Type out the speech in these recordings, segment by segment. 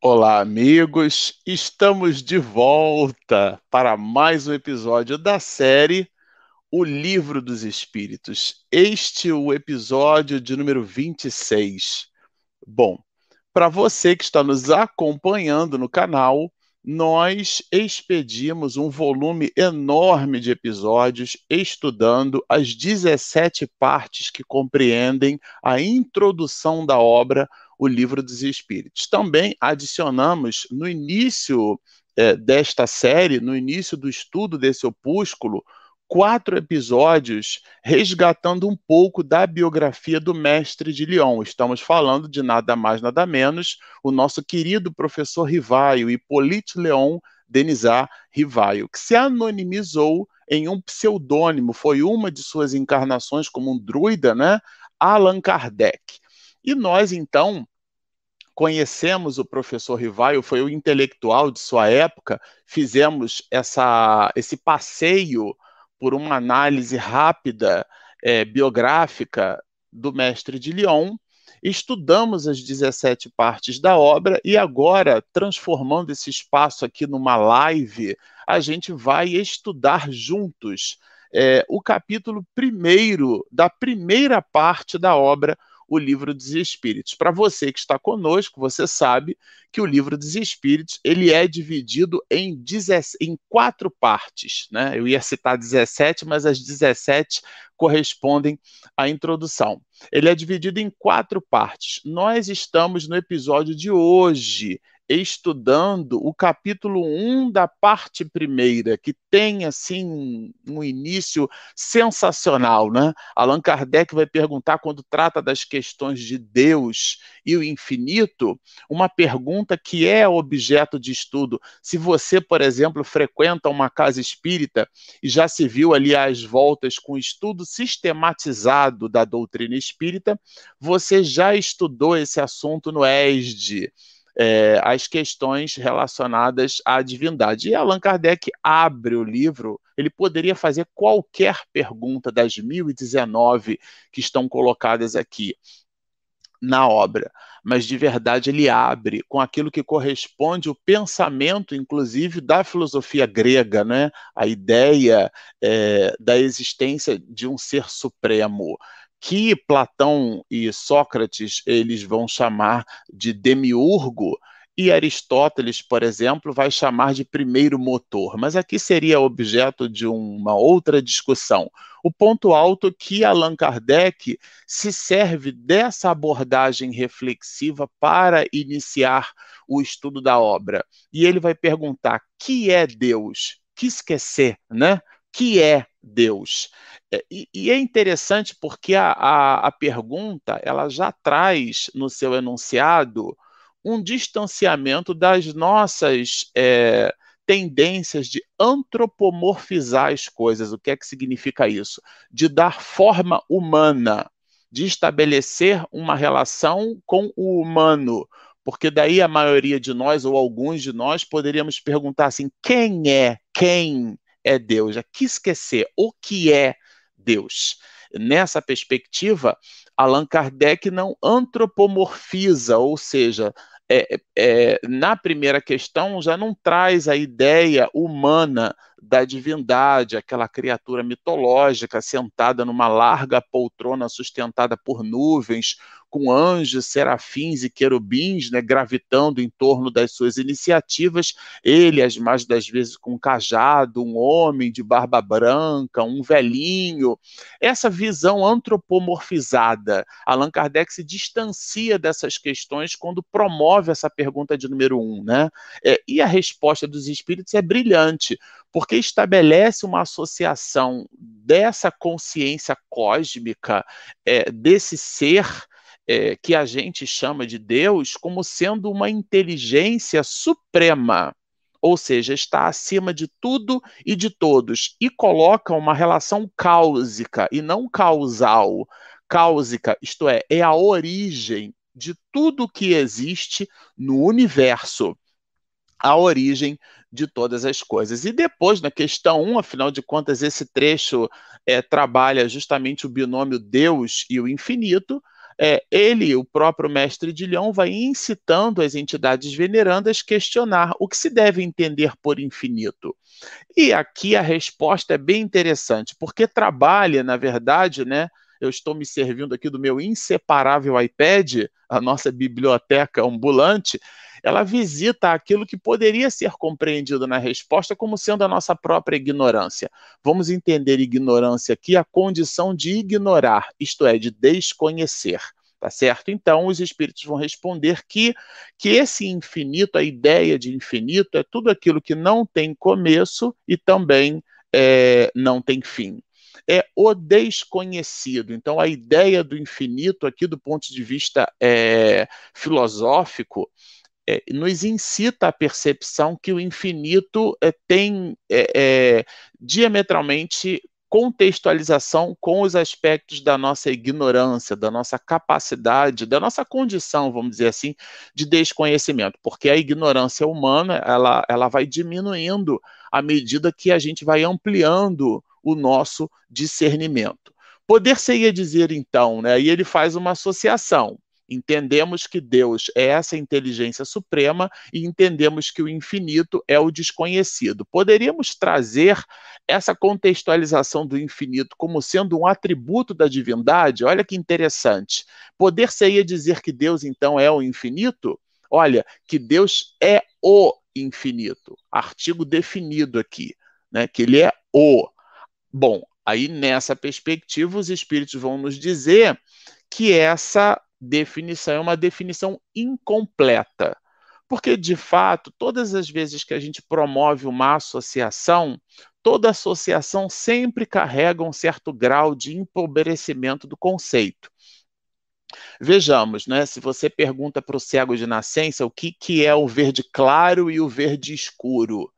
Olá, amigos! Estamos de volta para mais um episódio da série O Livro dos Espíritos. Este é o episódio de número 26. Bom, para você que está nos acompanhando no canal, nós expedimos um volume enorme de episódios estudando as 17 partes que compreendem a introdução da obra o Livro dos Espíritos. Também adicionamos no início é, desta série, no início do estudo desse opúsculo, quatro episódios resgatando um pouco da biografia do mestre de Lyon. Estamos falando de nada mais, nada menos, o nosso querido professor Rivaio, Hippolyte Leon Denisard Rivaio, que se anonimizou em um pseudônimo, foi uma de suas encarnações como um druida, né? Allan Kardec. E nós, então, conhecemos o professor Rivaio, foi o intelectual de sua época, fizemos essa, esse passeio por uma análise rápida, é, biográfica do mestre de Lyon, estudamos as 17 partes da obra e agora, transformando esse espaço aqui numa live, a gente vai estudar juntos é, o capítulo primeiro da primeira parte da obra, o Livro dos Espíritos. Para você que está conosco, você sabe que o Livro dos Espíritos ele é dividido em, 17, em quatro partes. Né? Eu ia citar 17, mas as 17 correspondem à introdução. Ele é dividido em quatro partes. Nós estamos no episódio de hoje, estudando o capítulo 1 da parte primeira, que tem assim um início sensacional, né? Allan Kardec vai perguntar quando trata das questões de Deus e o infinito, uma pergunta que é objeto de estudo. Se você, por exemplo, frequenta uma casa espírita e já se viu ali às voltas com o estudo sistematizado da doutrina espírita, você já estudou esse assunto no ESD é, as questões relacionadas à divindade. E Allan Kardec abre o livro, ele poderia fazer qualquer pergunta das 1019 que estão colocadas aqui na obra, mas de verdade ele abre com aquilo que corresponde ao pensamento, inclusive, da filosofia grega, né? a ideia é, da existência de um ser supremo que Platão e Sócrates eles vão chamar de demiurgo, e Aristóteles, por exemplo, vai chamar de primeiro motor, mas aqui seria objeto de uma outra discussão. O ponto alto é que Allan Kardec se serve dessa abordagem reflexiva para iniciar o estudo da obra. E ele vai perguntar: que é Deus? Que esquecer, né? Que é Deus? É, e, e, é interessante porque a, a, a, pergunta ela já traz no seu enunciado um distanciamento das nossas é, tendências de antropomorfizar as coisas. O que é que significa isso? De dar forma humana, de estabelecer uma relação com o humano. Porque daí a maioria de nós, ou alguns de nós, poderíamos perguntar assim: quem é? Quem é Deus? É que esquecer o que é Deus. Nessa perspectiva, Allan Kardec não antropomorfiza, ou seja, é, é, na primeira questão já não traz a ideia humana da divindade, aquela criatura mitológica sentada numa larga poltrona sustentada por nuvens, com anjos, serafins e querubins né, gravitando em torno das suas iniciativas, ele, as mais das vezes, com um cajado, um homem de barba branca, um velhinho. Essa visão antropomorfizada. Allan Kardec se distancia dessas questões quando promove essa pergunta de número um. Né? É, e a resposta dos espíritos é brilhante, porque estabelece uma associação dessa consciência cósmica, é, desse ser é, que a gente chama de Deus como sendo uma inteligência suprema, ou seja, está acima de tudo e de todos, e coloca uma relação cáusica e não causal. Cáusica, isto é, é a origem de tudo que existe no universo. A origem de todas as coisas. E depois, na questão 1, afinal de contas, esse trecho é, trabalha justamente o binômio Deus e o infinito. É, ele, o próprio mestre de Leão, vai incitando as entidades venerandas a questionar o que se deve entender por infinito. E aqui a resposta é bem interessante, porque trabalha, na verdade, né, eu estou me servindo aqui do meu inseparável iPad, a nossa biblioteca ambulante, ela visita aquilo que poderia ser compreendido na resposta como sendo a nossa própria ignorância. Vamos entender ignorância aqui, a condição de ignorar, isto é, de desconhecer. Tá certo? Então, os espíritos vão responder que, que esse infinito, a ideia de infinito, é tudo aquilo que não tem começo e também é, não tem fim é o desconhecido. Então, a ideia do infinito, aqui do ponto de vista é, filosófico, é, nos incita à percepção que o infinito é, tem é, é, diametralmente contextualização com os aspectos da nossa ignorância, da nossa capacidade, da nossa condição, vamos dizer assim, de desconhecimento, porque a ignorância humana ela, ela vai diminuindo à medida que a gente vai ampliando o nosso discernimento. Poder-se-ia dizer, então, né, e ele faz uma associação. Entendemos que Deus é essa inteligência suprema e entendemos que o infinito é o desconhecido. Poderíamos trazer essa contextualização do infinito como sendo um atributo da divindade? Olha que interessante. Poder-se-ia dizer que Deus, então, é o infinito? Olha, que Deus é o infinito. Artigo definido aqui, né? Que ele é o. Bom, aí nessa perspectiva, os espíritos vão nos dizer que essa definição é uma definição incompleta. Porque, de fato, todas as vezes que a gente promove uma associação, toda associação sempre carrega um certo grau de empobrecimento do conceito. Vejamos, né? Se você pergunta para o cego de nascença o que, que é o verde claro e o verde escuro,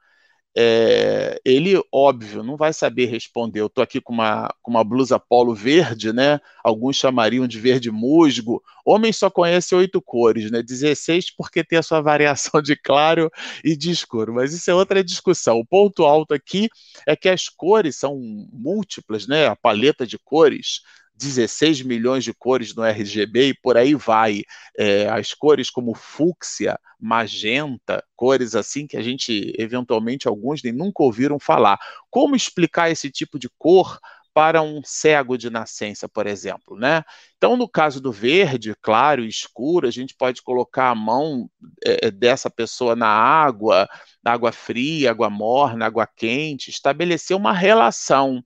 é, ele, óbvio, não vai saber responder. Eu estou aqui com uma, com uma blusa polo verde, né? Alguns chamariam de verde musgo. Homem só conhece oito cores, né? 16 porque tem a sua variação de claro e de escuro. Mas isso é outra discussão. O ponto alto aqui é que as cores são múltiplas, né? A paleta de cores 16 milhões de cores no RGB e por aí vai. É, as cores como fúcsia, magenta, cores assim que a gente, eventualmente, alguns nem nunca ouviram falar. Como explicar esse tipo de cor para um cego de nascença, por exemplo, né? Então, no caso do verde, claro escuro, a gente pode colocar a mão é, dessa pessoa na água, na água fria, água morna, água quente, estabelecer uma relação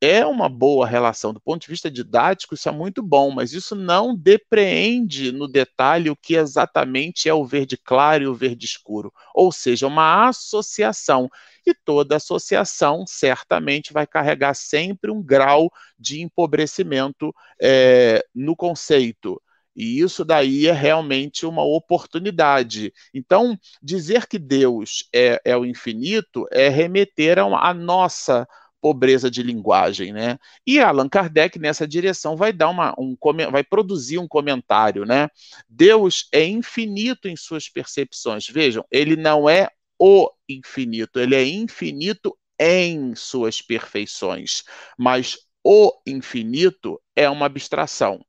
é uma boa relação. Do ponto de vista didático, isso é muito bom, mas isso não depreende no detalhe o que exatamente é o verde claro e o verde escuro. Ou seja, uma associação. E toda associação certamente vai carregar sempre um grau de empobrecimento é, no conceito. E isso daí é realmente uma oportunidade. Então, dizer que Deus é, é o infinito é remeter a, a nossa pobreza de linguagem, né? E Allan Kardec nessa direção vai dar uma, um vai produzir um comentário, né? Deus é infinito em suas percepções. Vejam, ele não é o infinito, ele é infinito em suas perfeições, mas o infinito é uma abstração.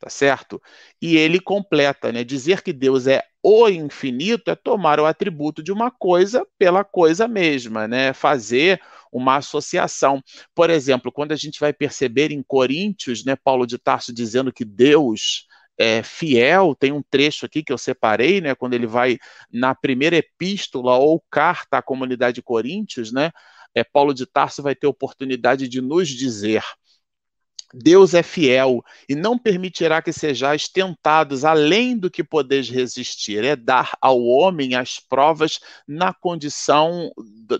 Tá certo? E ele completa, né? Dizer que Deus é o infinito é tomar o atributo de uma coisa pela coisa mesma, né? Fazer uma associação. Por exemplo, quando a gente vai perceber em Coríntios, né, Paulo de Tarso dizendo que Deus é fiel, tem um trecho aqui que eu separei, né, quando ele vai na primeira epístola ou carta à comunidade de Coríntios, né, é, Paulo de Tarso vai ter oportunidade de nos dizer Deus é fiel e não permitirá que sejais tentados além do que podeis resistir. É dar ao homem as provas na condição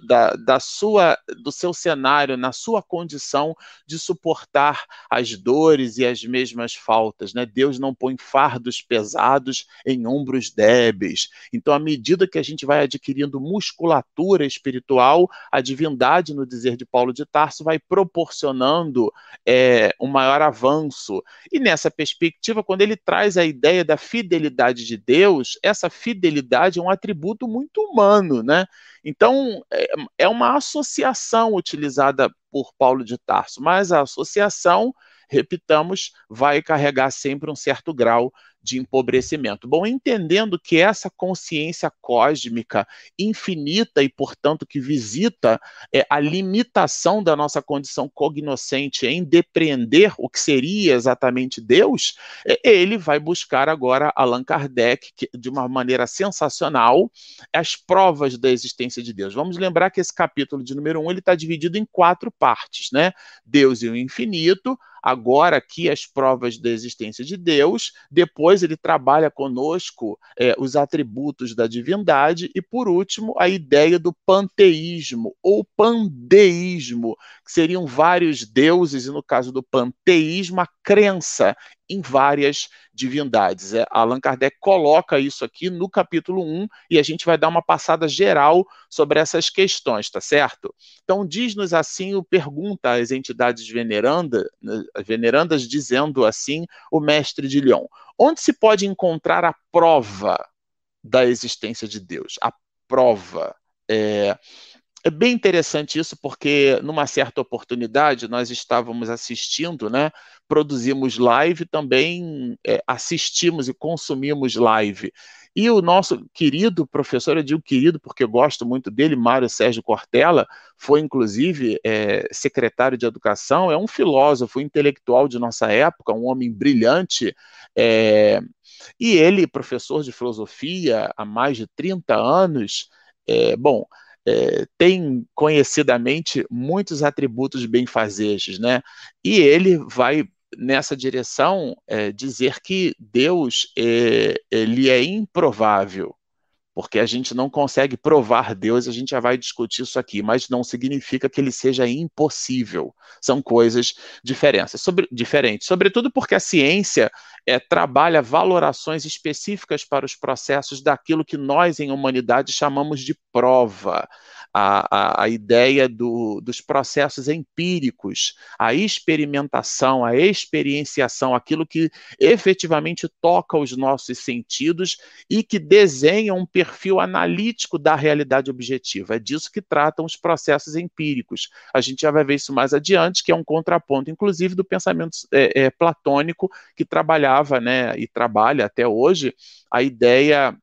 da, da sua, do seu cenário, na sua condição de suportar as dores e as mesmas faltas. Né? Deus não põe fardos pesados em ombros débeis. Então, à medida que a gente vai adquirindo musculatura espiritual, a divindade, no dizer de Paulo de Tarso, vai proporcionando é, um maior avanço. E nessa perspectiva, quando ele traz a ideia da fidelidade de Deus, essa fidelidade é um atributo muito humano, né? Então, é, é uma associação utilizada por Paulo de Tarso, mas a associação, repitamos, vai carregar sempre um certo grau de empobrecimento. Bom, entendendo que essa consciência cósmica infinita e, portanto, que visita é, a limitação da nossa condição cognoscente em depreender o que seria exatamente Deus, é, ele vai buscar agora Allan Kardec, que, de uma maneira sensacional, as provas da existência de Deus. Vamos lembrar que esse capítulo de número um ele está dividido em quatro partes, né? Deus e o infinito, agora aqui as provas da existência de Deus, depois ele trabalha conosco é, os atributos da divindade, e por último, a ideia do panteísmo ou pandeísmo, que seriam vários deuses, e no caso do panteísmo, a crença em várias divindades. É, Allan Kardec coloca isso aqui no capítulo 1 e a gente vai dar uma passada geral sobre essas questões, tá certo? Então, diz-nos assim, o pergunta às entidades veneranda, venerandas, dizendo assim o mestre de Lyon: onde se pode encontrar a prova da existência de Deus? A prova. É, é bem interessante isso, porque numa certa oportunidade nós estávamos assistindo, né? Produzimos live, também é, assistimos e consumimos live. E o nosso querido professor, eu digo querido porque gosto muito dele, Mário Sérgio Cortella, foi inclusive é, secretário de Educação, é um filósofo intelectual de nossa época, um homem brilhante, é, e ele, professor de filosofia há mais de 30 anos, é, bom, é, tem conhecidamente muitos atributos benfazejos, né? E ele vai nessa direção é, dizer que Deus é, ele é improvável, porque a gente não consegue provar Deus, a gente já vai discutir isso aqui, mas não significa que ele seja impossível. São coisas diferentes, sobre, diferentes, sobretudo porque a ciência é, trabalha valorações específicas para os processos daquilo que nós, em humanidade, chamamos de prova. A, a, a ideia do, dos processos empíricos, a experimentação, a experienciação, aquilo que efetivamente toca os nossos sentidos e que desenha um perfil analítico da realidade objetiva. É disso que tratam os processos empíricos. A gente já vai ver isso mais adiante, que é um contraponto, inclusive, do pensamento é, é, platônico que trabalhava né, e trabalha até hoje a ideia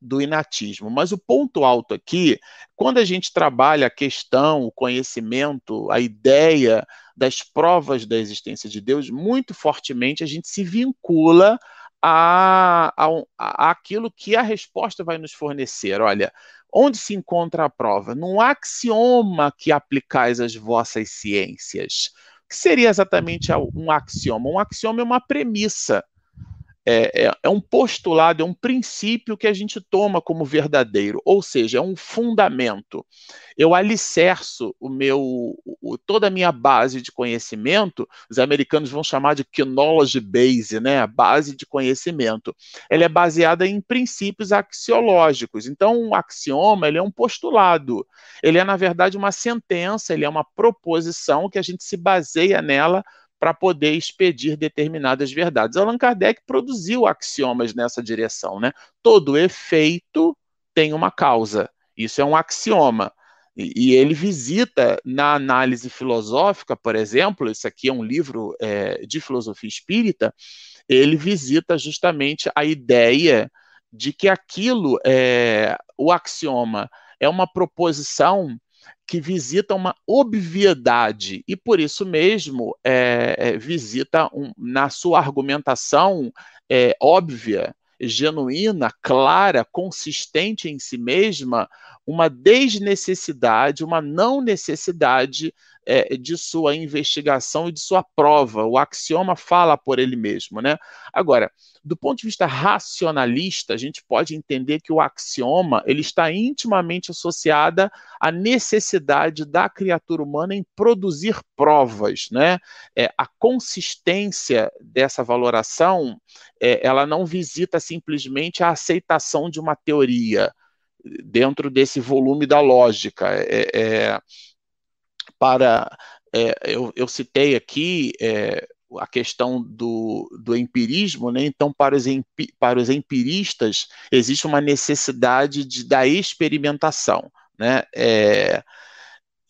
do inatismo. Mas o ponto alto aqui, quando a gente trabalha a questão, o conhecimento, a ideia das provas da existência de Deus, muito fortemente a gente se vincula a, a, a, aquilo que a resposta vai nos fornecer. Olha, onde se encontra a prova? Num axioma que aplicais às vossas ciências que seria exatamente um axioma? Um axioma é uma premissa, é, é, é, um postulado, é um princípio que a gente toma como verdadeiro, ou seja, é um fundamento. Eu alicerço o meu, o, toda a minha base de conhecimento, os americanos vão chamar de knowledge base, né, a base de conhecimento. Ela é baseada em princípios axiológicos. Então, um axioma ele é um postulado. Ele é, na verdade, uma sentença, ele é uma proposição que a gente se baseia nela para poder expedir determinadas verdades. Allan Kardec produziu axiomas nessa direção, né? Todo efeito tem uma causa. Isso é um axioma. E, e ele visita na análise filosófica, por exemplo, isso aqui é um livro é, de filosofia espírita, ele visita justamente a ideia de que aquilo, é, o axioma, é uma proposição que visita uma obviedade. E, por isso mesmo, é, é, visita, um, na sua argumentação é, óbvia, genuína, clara, consistente em si mesma, uma desnecessidade, uma não necessidade é, de sua investigação e de sua prova. O axioma fala por ele mesmo, né? Agora, do ponto de vista racionalista, a gente pode entender que o axioma ele está intimamente associada à necessidade da criatura humana em produzir provas, né? É, a consistência dessa valoração, é, ela não visita simplesmente a aceitação de uma teoria dentro desse volume da lógica. É, é para é, eu, eu, citei aqui é, a questão do, do empirismo, né? então, para os, empi, para os empiristas, existe uma necessidade de, da experimentação. Né? É,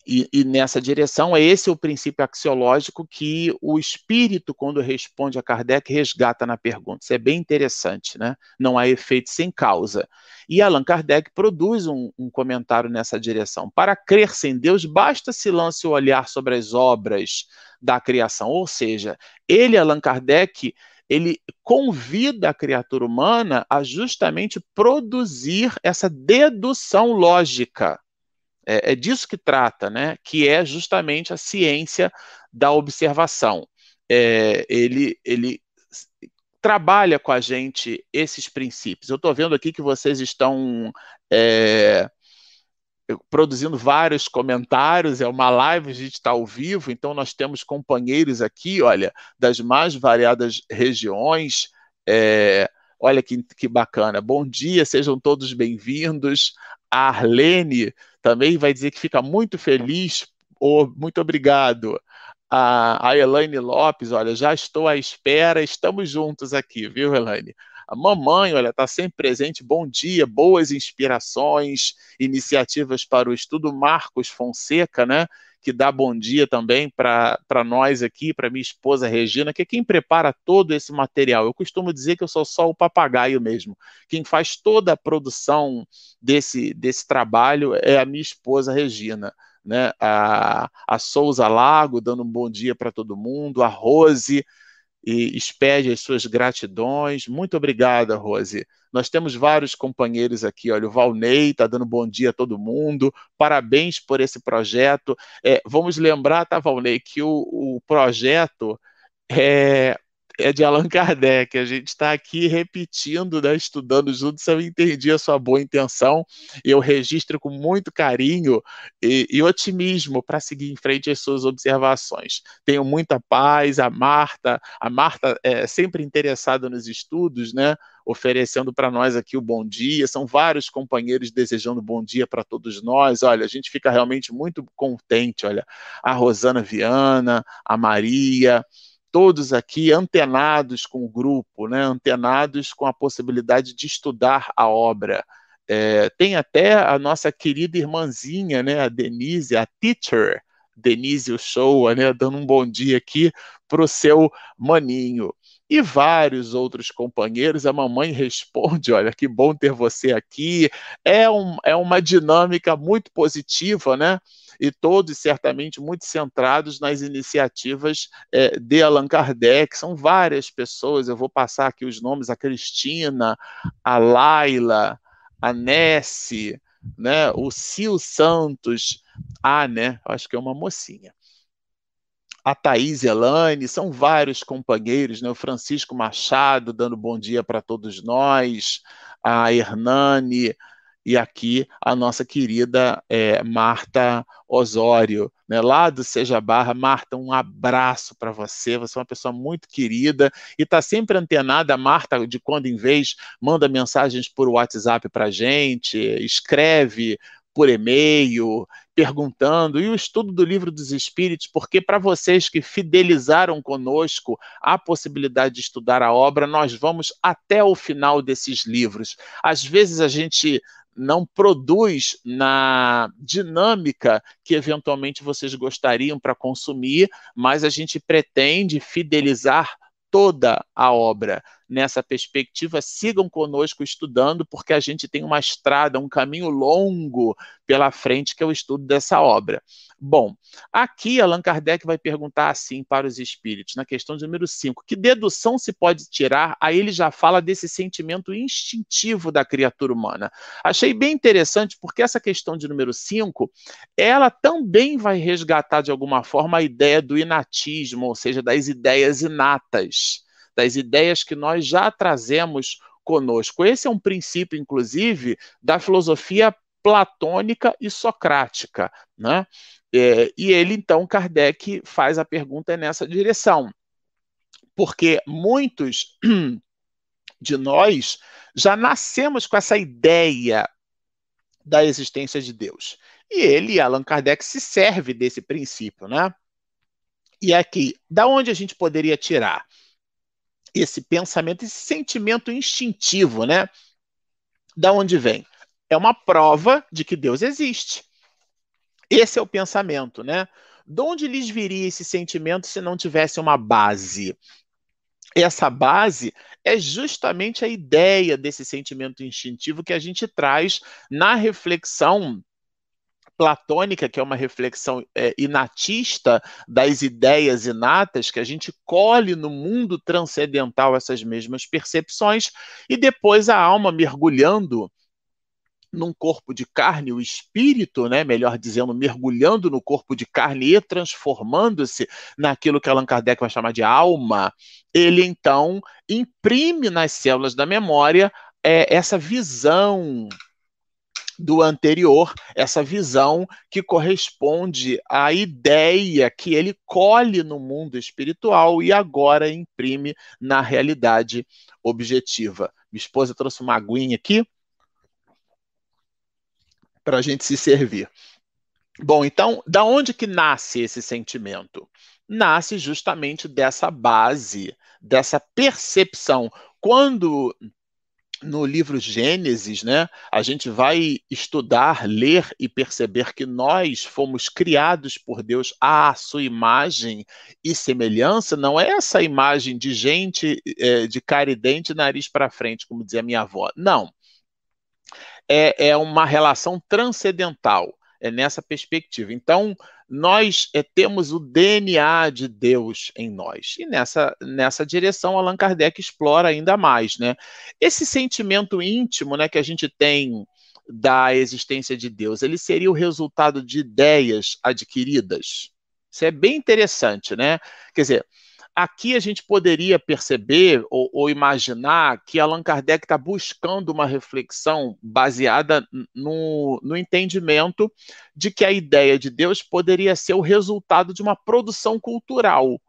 e, e, nessa direção, é esse o princípio axiológico que o espírito, quando responde a Kardec, resgata na pergunta. Isso é bem interessante, né? Não há efeito sem causa. E Allan Kardec produz um, um comentário nessa direção. Para crer-se em Deus, basta se lance o olhar sobre as obras da criação. Ou seja, ele, Allan Kardec, ele convida a criatura humana a justamente produzir essa dedução lógica é, é disso que trata, né? Que é justamente a ciência da observação. É, ele, ele trabalha com a gente esses princípios. Eu estou vendo aqui que vocês estão é, produzindo vários comentários, é uma live, a gente está ao vivo, então nós temos companheiros aqui, olha, das mais variadas regiões. É, olha que, que bacana. Bom dia, sejam todos bem-vindos. A Arlene também vai dizer que fica muito feliz. Oh, muito obrigado. A, a Elaine Lopes, olha, já estou à espera, estamos juntos aqui, viu, Elaine? A mamãe, olha, está sempre presente. Bom dia, boas inspirações, iniciativas para o estudo. Marcos Fonseca, né? Que dá bom dia também para nós aqui, para minha esposa Regina, que é quem prepara todo esse material. Eu costumo dizer que eu sou só o papagaio mesmo. Quem faz toda a produção desse, desse trabalho é a minha esposa Regina. Né? A, a Souza Lago dando um bom dia para todo mundo, a Rose e expede as suas gratidões. Muito obrigada, Rose. Nós temos vários companheiros aqui. Olha, o Valnei está dando bom dia a todo mundo. Parabéns por esse projeto. É, vamos lembrar, tá, Valnei, que o, o projeto é, é de Allan Kardec. A gente está aqui repetindo, né, estudando juntos. Eu entendi a sua boa intenção. Eu registro com muito carinho e, e otimismo para seguir em frente às suas observações. Tenho muita paz. A Marta, a Marta é sempre interessada nos estudos, né? Oferecendo para nós aqui o bom dia. São vários companheiros desejando bom dia para todos nós. Olha, a gente fica realmente muito contente. Olha, a Rosana Viana, a Maria todos aqui antenados com o grupo, né, antenados com a possibilidade de estudar a obra. É, tem até a nossa querida irmãzinha, né, a Denise, a teacher, Denise Show, né, dando um bom dia aqui para o seu maninho. E vários outros companheiros, a mamãe responde: Olha, que bom ter você aqui. É, um, é uma dinâmica muito positiva, né? e todos certamente muito centrados nas iniciativas é, de Allan Kardec. São várias pessoas, eu vou passar aqui os nomes: a Cristina, a Laila, a Nessie, né, o Cio Santos, a, né, acho que é uma mocinha a Thaís Elane, são vários companheiros, né? o Francisco Machado dando bom dia para todos nós, a Hernani, e aqui a nossa querida é, Marta Osório, né, lá do Seja Barra. Marta, um abraço para você, você é uma pessoa muito querida e está sempre antenada. A Marta, de quando em vez, manda mensagens por WhatsApp para gente, escreve por e-mail, perguntando, e o estudo do livro dos Espíritos, porque para vocês que fidelizaram conosco a possibilidade de estudar a obra, nós vamos até o final desses livros. Às vezes a gente não produz na dinâmica que eventualmente vocês gostariam para consumir, mas a gente pretende fidelizar toda a obra. Nessa perspectiva, sigam conosco estudando, porque a gente tem uma estrada, um caminho longo pela frente, que é o estudo dessa obra. Bom, aqui Allan Kardec vai perguntar assim para os espíritos, na questão de número 5, que dedução se pode tirar? Aí ele já fala desse sentimento instintivo da criatura humana. Achei bem interessante, porque essa questão de número 5, ela também vai resgatar de alguma forma a ideia do inatismo, ou seja, das ideias inatas, das ideias que nós já trazemos conosco. Esse é um princípio, inclusive, da filosofia platônica e socrática, né? É, e ele, então, Kardec faz a pergunta nessa direção, porque muitos de nós já nascemos com essa ideia da existência de Deus. E ele, Allan Kardec, se serve desse princípio, né? E aqui, da onde a gente poderia tirar esse pensamento, esse sentimento instintivo, né? Da onde vem? É uma prova de que Deus existe. Esse é o pensamento, né? De onde lhes viria esse sentimento se não tivesse uma base? Essa base é justamente a ideia desse sentimento instintivo que a gente traz na reflexão platônica, que é uma reflexão é, inatista das ideias inatas, que a gente colhe no mundo transcendental essas mesmas percepções, e depois a alma mergulhando num corpo de carne, o espírito, né, melhor dizendo, mergulhando no corpo de carne e transformando-se naquilo que Allan Kardec vai chamar de alma, ele então imprime nas células da memória é, essa visão do anterior, essa visão que corresponde à ideia que ele colhe no mundo espiritual e agora imprime na realidade objetiva. Minha esposa trouxe uma aguinha aqui para a gente se servir. Bom, então, da onde que nasce esse sentimento? Nasce justamente dessa base, dessa percepção. Quando no livro Gênesis, né, a gente vai estudar, ler e perceber que nós fomos criados por Deus à sua imagem e semelhança, não é essa imagem de gente é, de cara e dente, nariz para frente, como dizia minha avó. Não. É, é uma relação transcendental é nessa perspectiva. Então, nós é, temos o DNA de Deus em nós. E nessa, nessa direção, Allan Kardec explora ainda mais. Né? Esse sentimento íntimo né, que a gente tem da existência de Deus, ele seria o resultado de ideias adquiridas? Isso é bem interessante, né? Quer dizer, Aqui a gente poderia perceber ou, ou imaginar que Allan Kardec está buscando uma reflexão baseada no, no entendimento de que a ideia de Deus poderia ser o resultado de uma produção cultural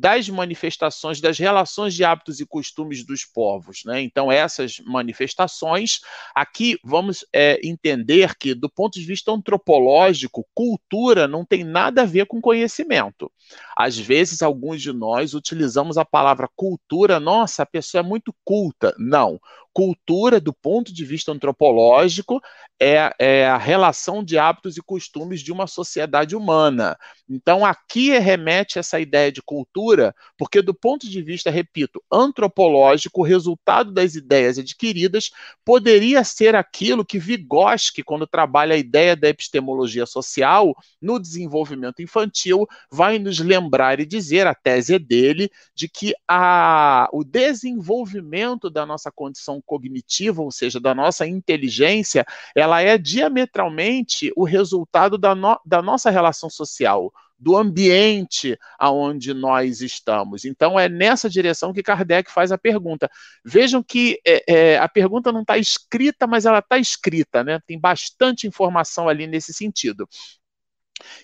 das manifestações, das relações de hábitos e costumes dos povos. Né? Então, essas manifestações, aqui vamos é, entender que, do ponto de vista antropológico, cultura não tem nada a ver com conhecimento. Às vezes, alguns de nós utilizamos a palavra cultura, nossa, a pessoa é muito culta. Não. Cultura, do ponto de vista antropológico, é, é, a relação de hábitos e costumes de uma sociedade humana. Então, aqui remete essa ideia de cultura, porque, do ponto de vista, repito, antropológico, o resultado das ideias adquiridas poderia ser aquilo que Vygotsky, quando trabalha a ideia da epistemologia social no desenvolvimento infantil, vai nos lembrar e dizer, a tese é dele, de que a, o desenvolvimento da nossa condição cognitiva, ou seja, da nossa inteligência, ela é diametralmente o resultado da, no, da nossa relação social, do ambiente aonde nós estamos. Então, é nessa direção que Kardec faz a pergunta. Vejam que é, é, a pergunta não está escrita, mas ela está escrita, né? Tem bastante informação ali nesse sentido.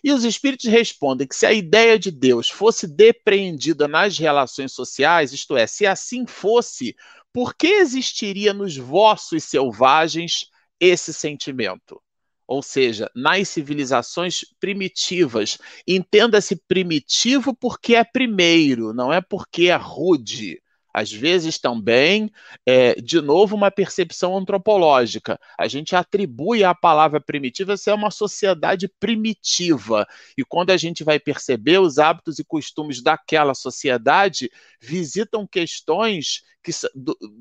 E os espíritos respondem que se a ideia de Deus fosse depreendida nas relações sociais, isto é, se assim fosse, por que existiria nos vossos selvagens esse sentimento? Ou seja, nas civilizações primitivas, entenda-se primitivo porque é primeiro, não é porque é rude. Às vezes também, é, de novo, uma percepção antropológica. A gente atribui à palavra primitiva ser uma sociedade primitiva. E quando a gente vai perceber, os hábitos e costumes daquela sociedade visitam questões que,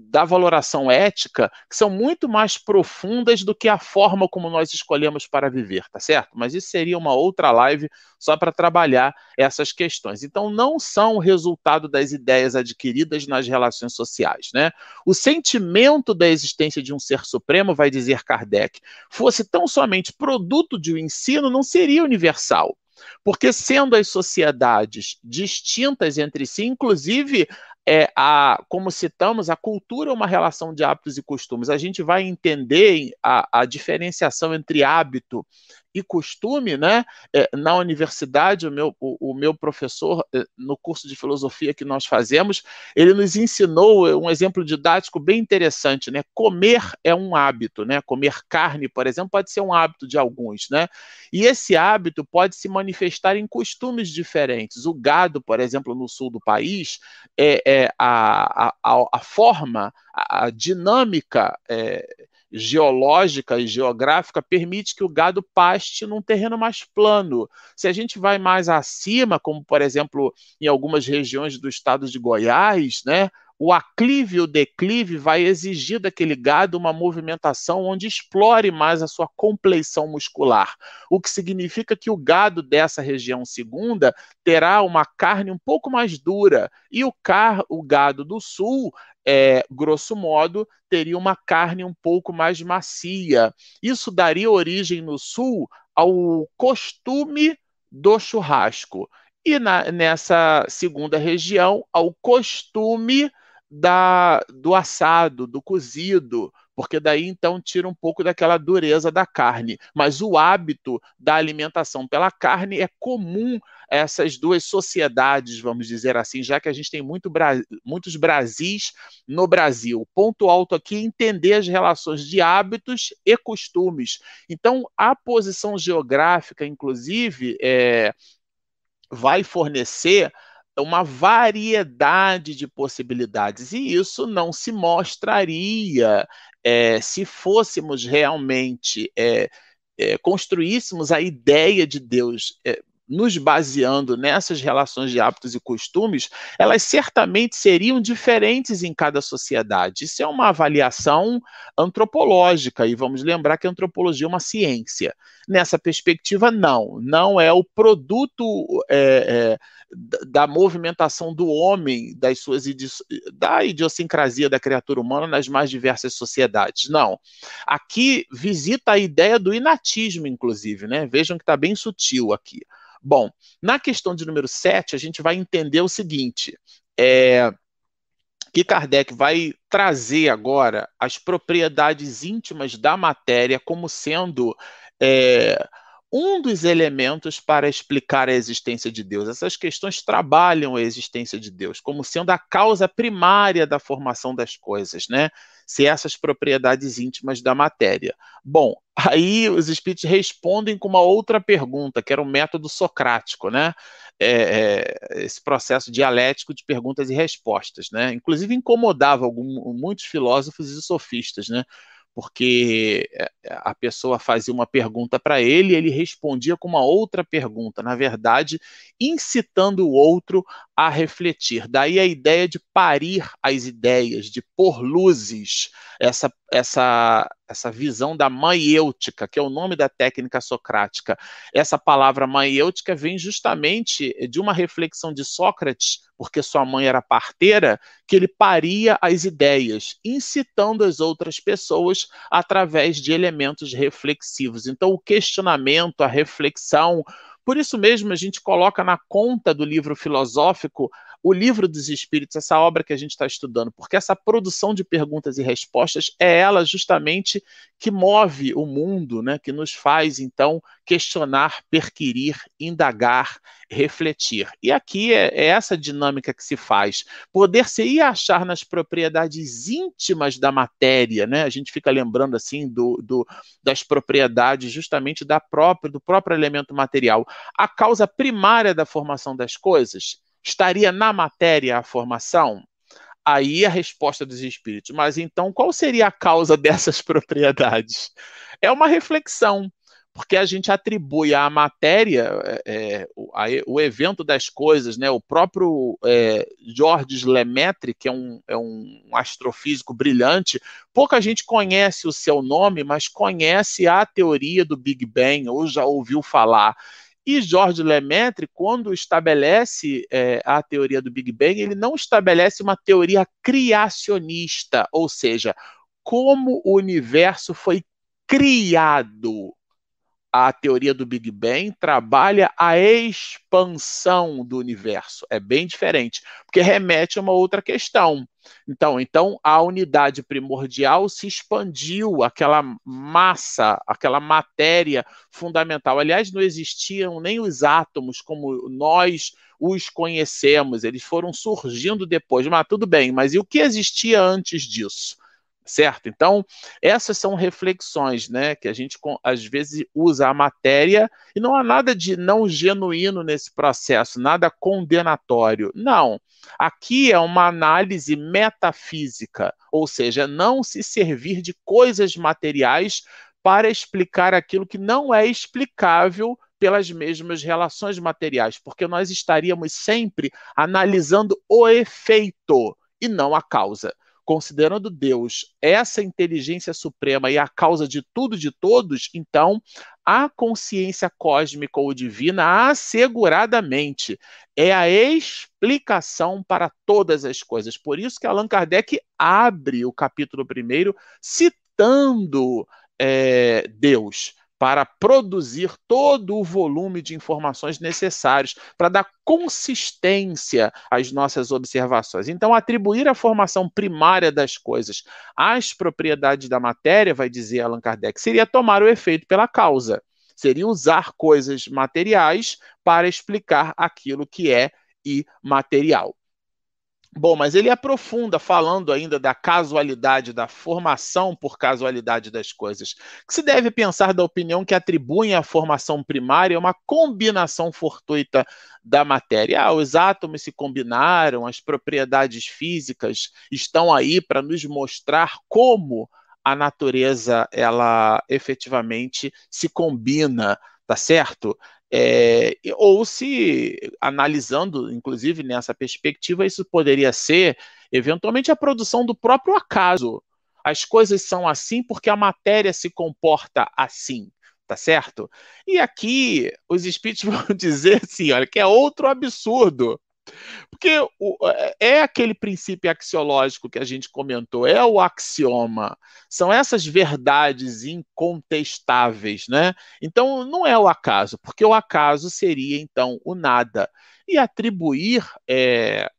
da valoração ética que são muito mais profundas do que a forma como nós escolhemos para viver, tá certo? Mas isso seria uma outra live só para trabalhar essas questões. Então, não são o resultado das ideias adquiridas nas relações sociais, né? O sentimento da existência de um ser supremo, vai dizer Kardec, fosse tão somente produto de um ensino, não seria universal. Porque sendo as sociedades distintas entre si, inclusive é, a, como citamos, a cultura é uma relação de hábitos e costumes. A gente vai entender a, a diferenciação entre hábito e costume, né? É, na universidade, o meu, o, o, meu professor, é, no curso de filosofia que nós fazemos, ele nos ensinou um exemplo didático bem interessante, né? Comer é um hábito, né? Comer carne, por exemplo, pode ser um hábito de alguns, né? E esse hábito pode se manifestar em costumes diferentes. O gado, por exemplo, no sul do país, é, é a, a, a forma, a, a dinâmica é, geológica e geográfica permite que o gado paste num terreno mais plano. Se a gente vai mais acima, como por exemplo em algumas regiões do estado de Goiás, né, o aclive e o declive vai exigir daquele gado uma movimentação onde explore mais a sua compleição muscular, o que significa que o gado dessa região segunda terá uma carne um pouco mais dura e o, car o gado do sul é, grosso modo, teria uma carne um pouco mais macia. Isso daria origem no sul ao costume do churrasco. E na, nessa segunda região, ao costume da, do assado, do cozido, porque daí então tira um pouco daquela dureza da carne. Mas o hábito da alimentação pela carne é comum a essas duas sociedades, vamos dizer assim, já que a gente tem muito, muitos Brasis no Brasil. Ponto alto aqui é entender as relações de hábitos e costumes. Então, a posição geográfica, inclusive, é, vai fornecer uma variedade de possibilidades, e isso não se mostraria é, se fôssemos realmente é, é, construíssemos a ideia de Deus nos baseando nessas relações de hábitos e costumes, elas certamente seriam diferentes em cada sociedade. Isso é uma avaliação antropológica, e vamos lembrar que a antropologia é uma ciência. Nessa perspectiva, não. Não é o produto é, é, da movimentação do homem, das suas da idiosincrasia da criatura humana nas mais diversas sociedades. Não. Aqui visita a ideia do inatismo, inclusive, né? Vejam que está bem sutil aqui. Bom, na questão de número 7, a gente vai entender o seguinte: é, que Kardec vai trazer agora as propriedades íntimas da matéria como sendo é, um dos elementos para explicar a existência de Deus. Essas questões trabalham a existência de Deus como sendo a causa primária da formação das coisas, né? Se essas propriedades íntimas da matéria. Bom, aí os espíritos respondem com uma outra pergunta, que era o método socrático, né? É, é, esse processo dialético de perguntas e respostas, né? Inclusive incomodava algum, muitos filósofos e sofistas, né? Porque eh, a pessoa fazia uma pergunta para ele e ele respondia com uma outra pergunta, na verdade, incitando o outro a refletir. Daí a ideia de parir as ideias, de pôr luzes, essa, essa, essa visão da maiêutica, que é o nome da técnica socrática. Essa palavra maiêutica vem justamente de uma reflexão de Sócrates, porque sua mãe era parteira, que ele paria as ideias, incitando as outras pessoas através de elementos reflexivos. Então, o questionamento, a reflexão, por isso mesmo, a gente coloca na conta do livro filosófico o livro dos Espíritos, essa obra que a gente está estudando, porque essa produção de perguntas e respostas é ela justamente que move o mundo, né, que nos faz, então, questionar, perquirir, indagar, refletir. E aqui é, é essa dinâmica que se faz. Poder-se ir achar nas propriedades íntimas da matéria, né? A gente fica lembrando assim do, do, das propriedades justamente da própria, do próprio elemento material. A causa primária da formação das coisas Estaria na matéria a formação? Aí a resposta dos espíritos. Mas então, qual seria a causa dessas propriedades? É uma reflexão. porque a gente atribui à matéria é, o, a, o, evento das coisas, né? O próprio é, Georges Lemaitre, que é um, é um astrofísico brilhante, pouca gente conhece o seu nome, mas conhece a teoria do Big Bang ou já ouviu falar. E Georges Lemaitre, quando estabelece é, a teoria do Big Bang, ele não estabelece uma teoria criacionista, ou seja, como o universo foi criado a teoria do Big Bang trabalha a expansão do universo. É bem diferente, porque remete a uma outra questão. Então, então a unidade primordial se expandiu, aquela massa, aquela matéria fundamental. Aliás, não existiam nem os átomos como nós os conhecemos, eles foram surgindo depois. Mas tudo bem, mas e o que existia antes disso? Certo? Então, essas são reflexões, né, que a gente às vezes usa a matéria e não há nada de não genuíno nesse processo, nada condenatório. Não. Aqui é uma análise metafísica, ou seja, não se servir de coisas materiais para explicar aquilo que não é explicável pelas mesmas relações materiais, porque nós estaríamos sempre analisando o efeito e não a causa considerando Deus essa inteligência suprema e a causa de tudo de todos, então a consciência cósmica ou divina asseguradamente é a explicação para todas as coisas. Por isso que Allan Kardec abre o capítulo primeiro citando é, Deus para produzir todo o volume de informações necessários para dar consistência às nossas observações. Então, atribuir a formação primária das coisas às propriedades da matéria, vai dizer Allan Kardec, seria tomar o efeito pela causa. Seria usar coisas materiais para explicar aquilo que é imaterial. Bom, mas ele aprofunda falando ainda da casualidade, da formação por casualidade das coisas. Que se deve pensar da opinião que atribuem à formação primária uma combinação fortuita da matéria. Ah, os átomos se combinaram, as propriedades físicas estão aí para nos mostrar como a natureza ela efetivamente se combina, tá certo? É, ou se, analisando, inclusive nessa perspectiva, isso poderia ser, eventualmente, a produção do próprio acaso. As coisas são assim porque a matéria se comporta assim, tá certo? E aqui os espíritos vão dizer assim, olha, que é outro absurdo. Porque o, é, é aquele princípio axiológico que a gente comentou, é o axioma, são essas verdades incontestáveis, né? Então não é o acaso, porque o acaso seria então o nada. E atribuir é,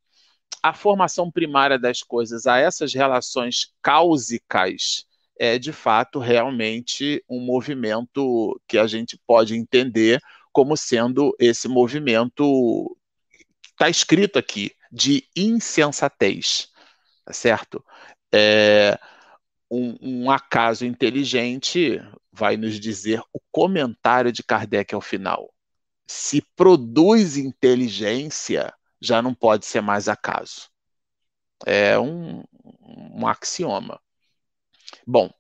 a formação primária das coisas a essas relações cáusicas é de fato realmente um movimento que a gente pode entender como sendo esse movimento está escrito aqui, de insensatez, tá certo? É, um, um, acaso inteligente vai nos dizer o comentário de Kardec ao final. Se produz inteligência, já não pode ser mais acaso. É um, um axioma. Bom,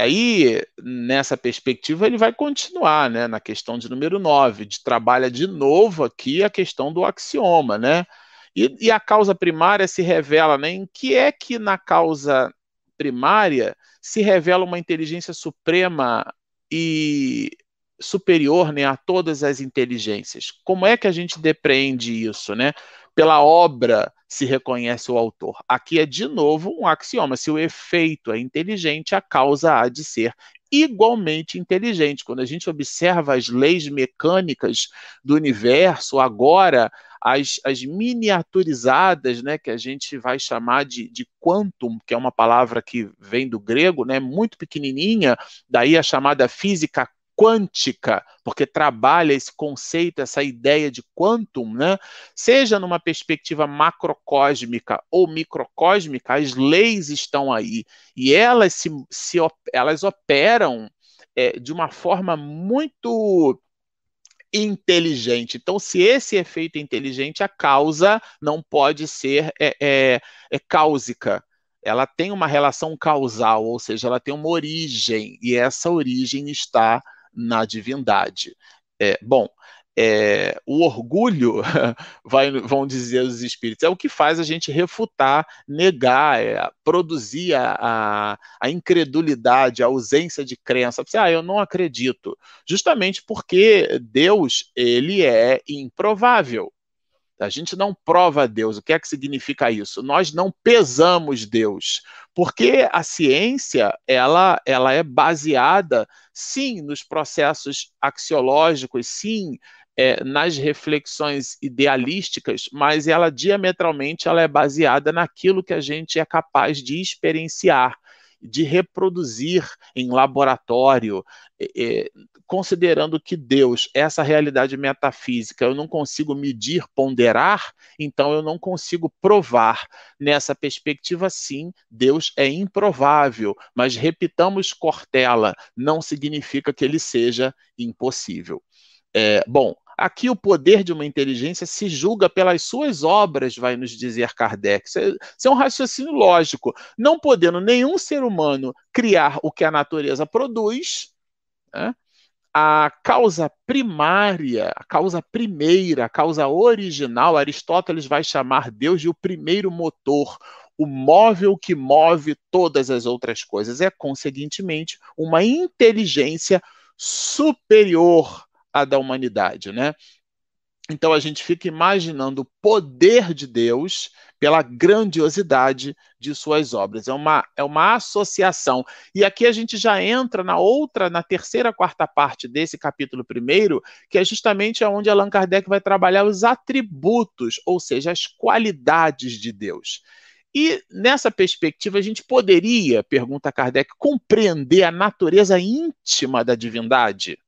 Aí, nessa perspectiva, ele vai continuar, né, na questão de número 9, de trabalha de novo aqui a questão do axioma, né? E, e a causa primária se revela, né? Em que é que na causa primária se revela uma inteligência suprema e superior né, a todas as inteligências. Como é que a gente depreende isso, né? Pela obra se reconhece o autor. Aqui é de novo um axioma: se o efeito é inteligente, a causa há de ser igualmente inteligente. Quando a gente observa as leis mecânicas do universo, agora as, as miniaturizadas, né, que a gente vai chamar de, de quantum, que é uma palavra que vem do grego, né, muito pequenininha, daí a chamada física quântica, porque trabalha esse conceito, essa ideia de quantum, né? seja numa perspectiva macrocósmica ou microcósmica, as leis estão aí e elas, se, se elas operam é, de uma forma muito inteligente. Então, se esse efeito é inteligente, a causa não pode ser é, é, é cáusica ela tem uma relação causal, ou seja, ela tem uma origem, e essa origem está na divindade. É, bom, é, o orgulho, vai, vão dizer os espíritos, é o que faz a gente refutar, negar, é, produzir a, a, incredulidade, a ausência de crença. Você, ah, eu não acredito. Justamente porque Deus, ele é improvável. A gente não prova Deus. O que é que significa isso? Nós não pesamos Deus, porque a ciência ela, ela é baseada, sim, nos processos axiológicos, sim, é, nas reflexões idealísticas, mas ela diametralmente ela é baseada naquilo que a gente é capaz de experienciar, de reproduzir em laboratório, é, considerando que Deus, essa realidade metafísica, eu não consigo medir, ponderar, então eu não consigo provar. Nessa perspectiva, sim, Deus é improvável, mas repitamos Cortella, não significa que ele seja impossível. É, bom, Aqui o poder de uma inteligência se julga pelas suas obras, vai nos dizer Kardec. Isso é, isso é um raciocínio lógico. Não podendo nenhum ser humano criar o que a natureza produz, né? a causa primária, a causa primeira, a causa original, Aristóteles vai chamar Deus de o primeiro motor, o móvel que move todas as outras coisas. É, conseguintemente, uma inteligência superior a da humanidade, né? Então a gente fica imaginando o poder de Deus pela grandiosidade de suas obras. É uma, é uma associação. E aqui a gente já entra na outra, na terceira, quarta parte desse capítulo primeiro, que é justamente onde Allan Kardec vai trabalhar os atributos, ou seja, as qualidades de Deus. E nessa perspectiva, a gente poderia, pergunta Kardec, compreender a natureza íntima da divindade?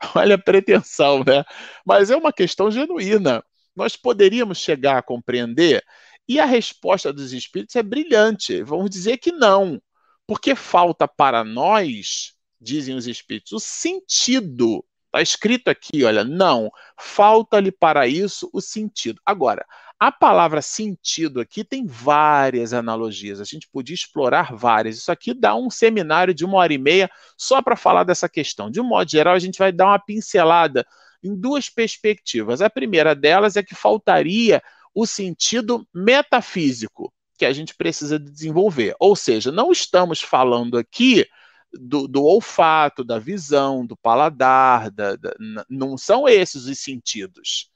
Olha a pretensão, né? Mas é uma questão genuína. Nós poderíamos chegar a compreender, e a resposta dos espíritos é brilhante. Vamos dizer que não, porque falta para nós, dizem os espíritos, o sentido. Está escrito aqui, olha, não, falta-lhe para isso o sentido. Agora, a palavra sentido aqui tem várias analogias, a gente podia explorar várias. Isso aqui dá um seminário de uma hora e meia só para falar dessa questão. De um modo geral, a gente vai dar uma pincelada em duas perspectivas. A primeira delas é que faltaria o sentido metafísico que a gente precisa desenvolver. Ou seja, não estamos falando aqui do, do olfato, da visão, do paladar, da, da, não são esses os sentidos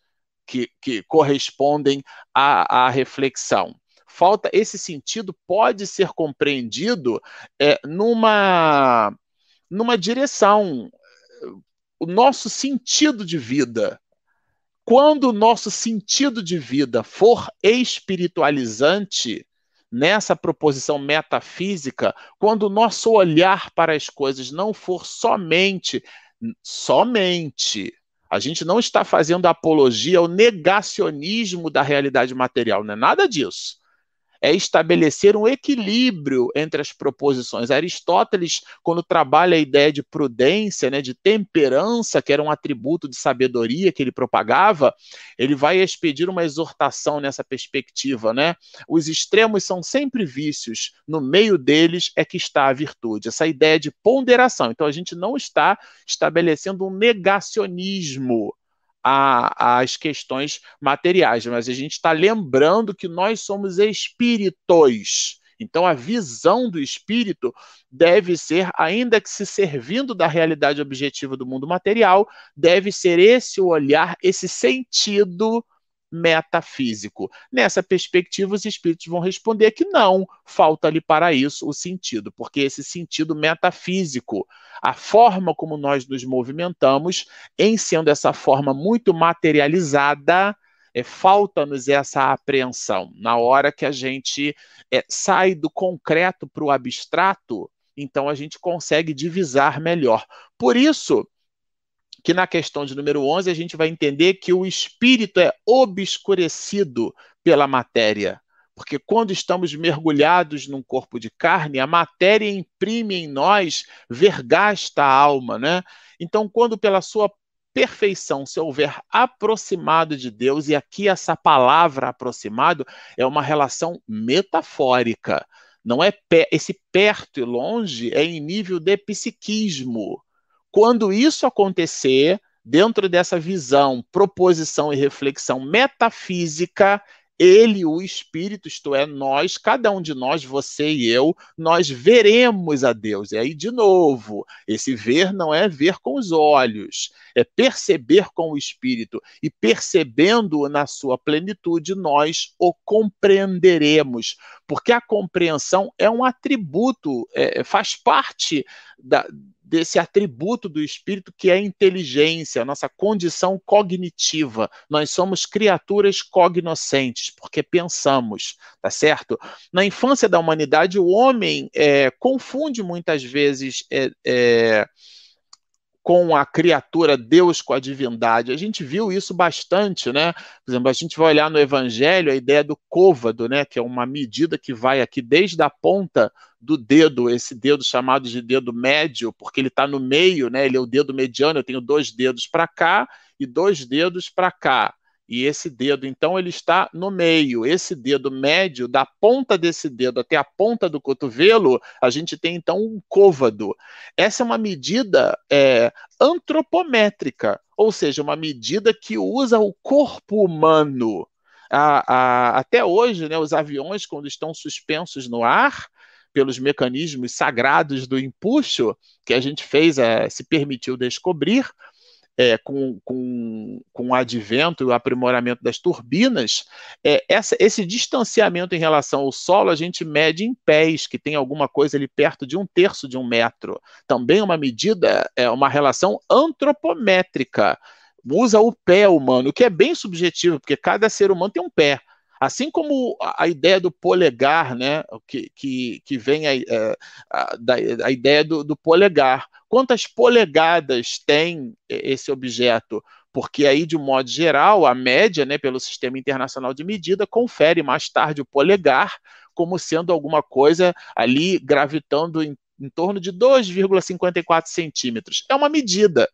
que, que correspondem à, à reflexão. Falta esse sentido pode ser compreendido é, numa numa direção o nosso sentido de vida. Quando o nosso sentido de vida for espiritualizante nessa proposição metafísica quando o nosso olhar para as coisas não for somente somente a gente não está fazendo apologia ao negacionismo da realidade material, não é nada disso é estabelecer um equilíbrio entre as proposições. Aristóteles, quando trabalha a ideia de prudência, né, de temperança, que era um atributo de sabedoria que ele propagava, ele vai expedir uma exortação nessa perspectiva. Né? Os extremos são sempre vícios, no meio deles é que está a virtude. Essa ideia de ponderação. Então, a gente não está estabelecendo um negacionismo a, as questões materiais, mas a gente está lembrando que nós somos espíritos. Então, a visão do espírito deve ser, ainda que se servindo da realidade objetiva do mundo material, deve ser esse olhar, esse sentido metafísico. Nessa perspectiva, os espíritos vão responder que não, falta-lhe para isso o sentido, porque esse sentido metafísico, a forma como nós nos movimentamos, em sendo essa forma muito materializada, é, falta-nos essa apreensão. Na hora que a gente é, sai do concreto para o abstrato, então a gente consegue divisar melhor. Por isso, que na questão de número 11 a gente vai entender que o espírito é obscurecido pela matéria. Porque quando estamos mergulhados num corpo de carne, a matéria imprime em nós vergasta a alma, né? Então, quando pela sua perfeição se houver aproximado de Deus, e aqui essa palavra aproximado é uma relação metafórica. Não é esse perto e longe é em nível de psiquismo Quando isso acontecer, dentro dessa visão, proposição e reflexão metafísica, ele, o Espírito, isto é, nós, cada um de nós, você e eu, nós veremos a Deus. E aí, de novo, esse ver não é ver com os olhos, é perceber com o Espírito. E percebendo-o na sua plenitude, nós o compreenderemos, porque a compreensão é um atributo, é, faz parte da desse atributo do espírito que é a inteligência, a nossa condição cognitiva. Nós somos criaturas cognoscentes, porque pensamos, tá certo? Na infância da humanidade, o homem é, confunde muitas vezes. É, é, com a criatura, Deus com a divindade. A gente viu isso bastante, né? Por exemplo, a gente vai olhar no Evangelho a ideia do côvado, né? Que é uma medida que vai aqui desde a ponta do dedo, esse dedo chamado de dedo médio, porque ele está no meio, né? Ele é o dedo mediano. Eu tenho dois dedos para cá e dois dedos para cá. E esse dedo, então, ele está no meio. Esse dedo médio, da ponta desse dedo até a ponta do cotovelo, a gente tem então um côvado. Essa é uma medida é, antropométrica, ou seja, uma medida que usa o corpo humano. A, a, até hoje, né, os aviões, quando estão suspensos no ar, pelos mecanismos sagrados do empuxo que a gente fez, é, se permitiu descobrir, é, com, com, com o advento e o aprimoramento das turbinas, é, essa, esse distanciamento em relação ao solo a gente mede em pés, que tem alguma coisa ali perto de um terço de um metro. Também uma medida, é uma relação antropométrica. Usa o pé humano, o que é bem subjetivo, porque cada ser humano tem um pé. Assim como a ideia do polegar, né, que, que, que vem a, é, a, da, a ideia do, do polegar. Quantas polegadas tem esse objeto? Porque aí, de um modo geral, a média, né, pelo Sistema Internacional de Medida, confere mais tarde o polegar como sendo alguma coisa ali gravitando em, em torno de 2,54 centímetros. É uma medida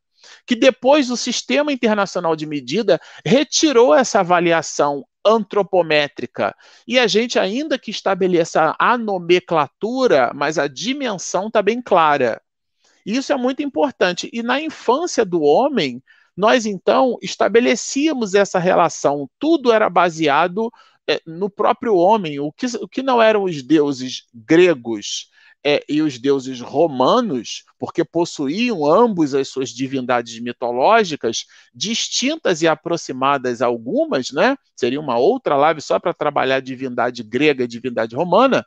que depois o Sistema Internacional de Medida retirou essa avaliação antropométrica. E a gente, ainda que estabeleça a nomenclatura, mas a dimensão está bem clara. Isso é muito importante. E na infância do homem, nós então estabelecíamos essa relação. Tudo era baseado é, no próprio homem. O que, o que não eram os deuses gregos é, e os deuses romanos, porque possuíam ambos as suas divindades mitológicas, distintas e aproximadas algumas, né? Seria uma outra live só para trabalhar divindade grega e divindade romana.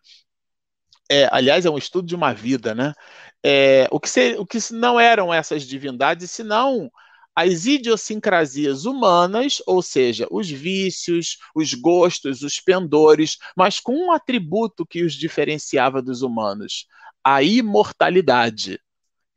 É, aliás, é um estudo de uma vida, né? É, o, que ser, o que não eram essas divindades, senão as idiosincrasias humanas, ou seja, os vícios, os gostos, os pendores, mas com um atributo que os diferenciava dos humanos, a imortalidade.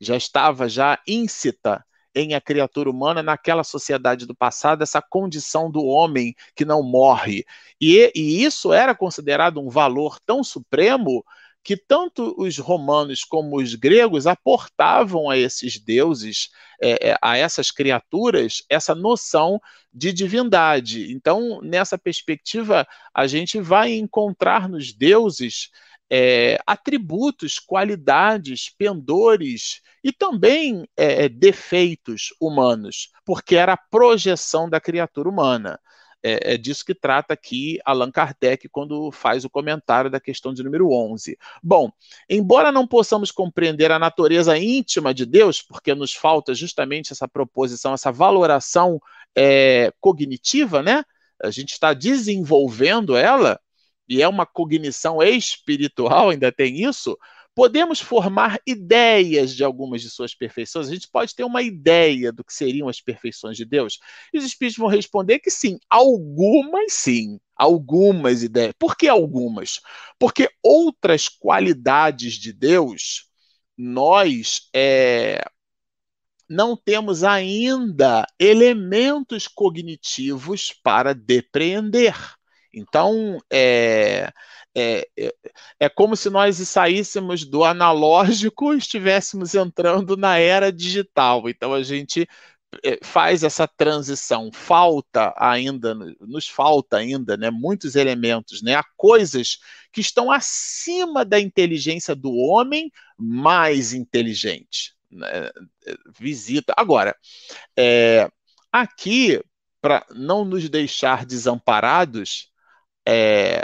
Já estava já íncita em a criatura humana naquela sociedade do passado, essa condição do homem que não morre. E, e isso era considerado um valor tão supremo que tanto os romanos como os gregos aportavam a esses deuses, é, é, a essas criaturas, essa noção de divindade. Então, nessa perspectiva, a gente vai encontrar nos deuses é, atributos, qualidades, pendores e também é, defeitos humanos, porque era a projeção da criatura humana. É, é, disso que trata aqui Allan Kardec quando faz o comentário da questão de número 11. Bom, embora não possamos compreender a natureza íntima de Deus, porque nos falta justamente essa proposição, essa valoração é, cognitiva, né? A gente está desenvolvendo ela, e é uma cognição espiritual, ainda tem isso, Podemos formar ideias de algumas de suas perfeições? A gente pode ter uma ideia do que seriam as perfeições de Deus? E os espíritos vão responder que sim, algumas sim, algumas ideias. Por que algumas? Porque outras qualidades de Deus nós é, não temos ainda elementos cognitivos para depreender. Então, é, é, é, é, como se nós saíssemos do analógico e estivéssemos entrando na era digital. Então a gente é, faz essa transição. Falta ainda, nos falta ainda, né, muitos elementos, né, há coisas que estão acima da inteligência do homem mais inteligente. né, visita. Agora, é, aqui, para não nos deixar desamparados, é,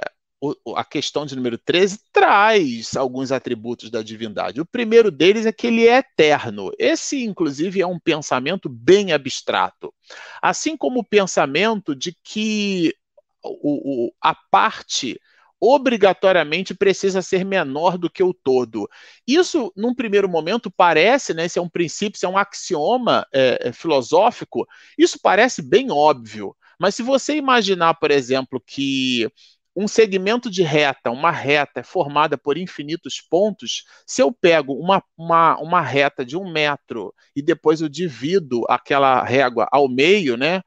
a questão de número 13 traz alguns atributos da divindade. O primeiro deles é que ele é eterno. Esse, inclusive, é um pensamento bem abstrato. Assim como o pensamento de que o, o, a parte obrigatoriamente precisa ser menor do que o todo. Isso, num primeiro momento, parece, né, se é um princípio, se é um axioma é, é, filosófico, isso parece bem óbvio. Mas se você imaginar, por exemplo, que um segmento de reta, uma reta é formada por infinitos pontos, se eu pego uma, uma, uma reta de um metro e depois eu divido aquela régua ao meio, né?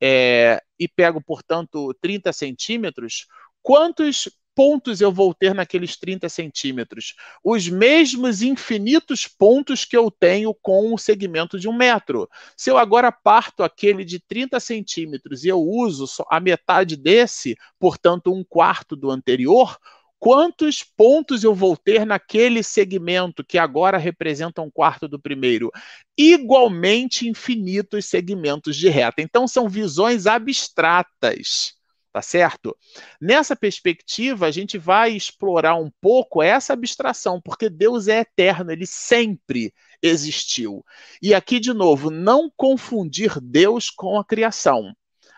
É, e pego, portanto, 30 centímetros, quantos pontos eu vou ter naqueles 30 centímetros? Os mesmos infinitos pontos que eu tenho com o segmento de um metro. Se eu agora parto aquele de 30 centímetros e eu uso a metade desse, portanto, um quarto do anterior, quantos pontos eu vou ter naquele segmento que agora representa um quarto do primeiro? Igualmente infinitos segmentos de reta. Então, são visões abstratas tá certo? Nessa perspectiva, a gente vai explorar um pouco essa abstração, porque Deus é eterno, ele sempre existiu. E aqui, de novo, não confundir Deus com a criação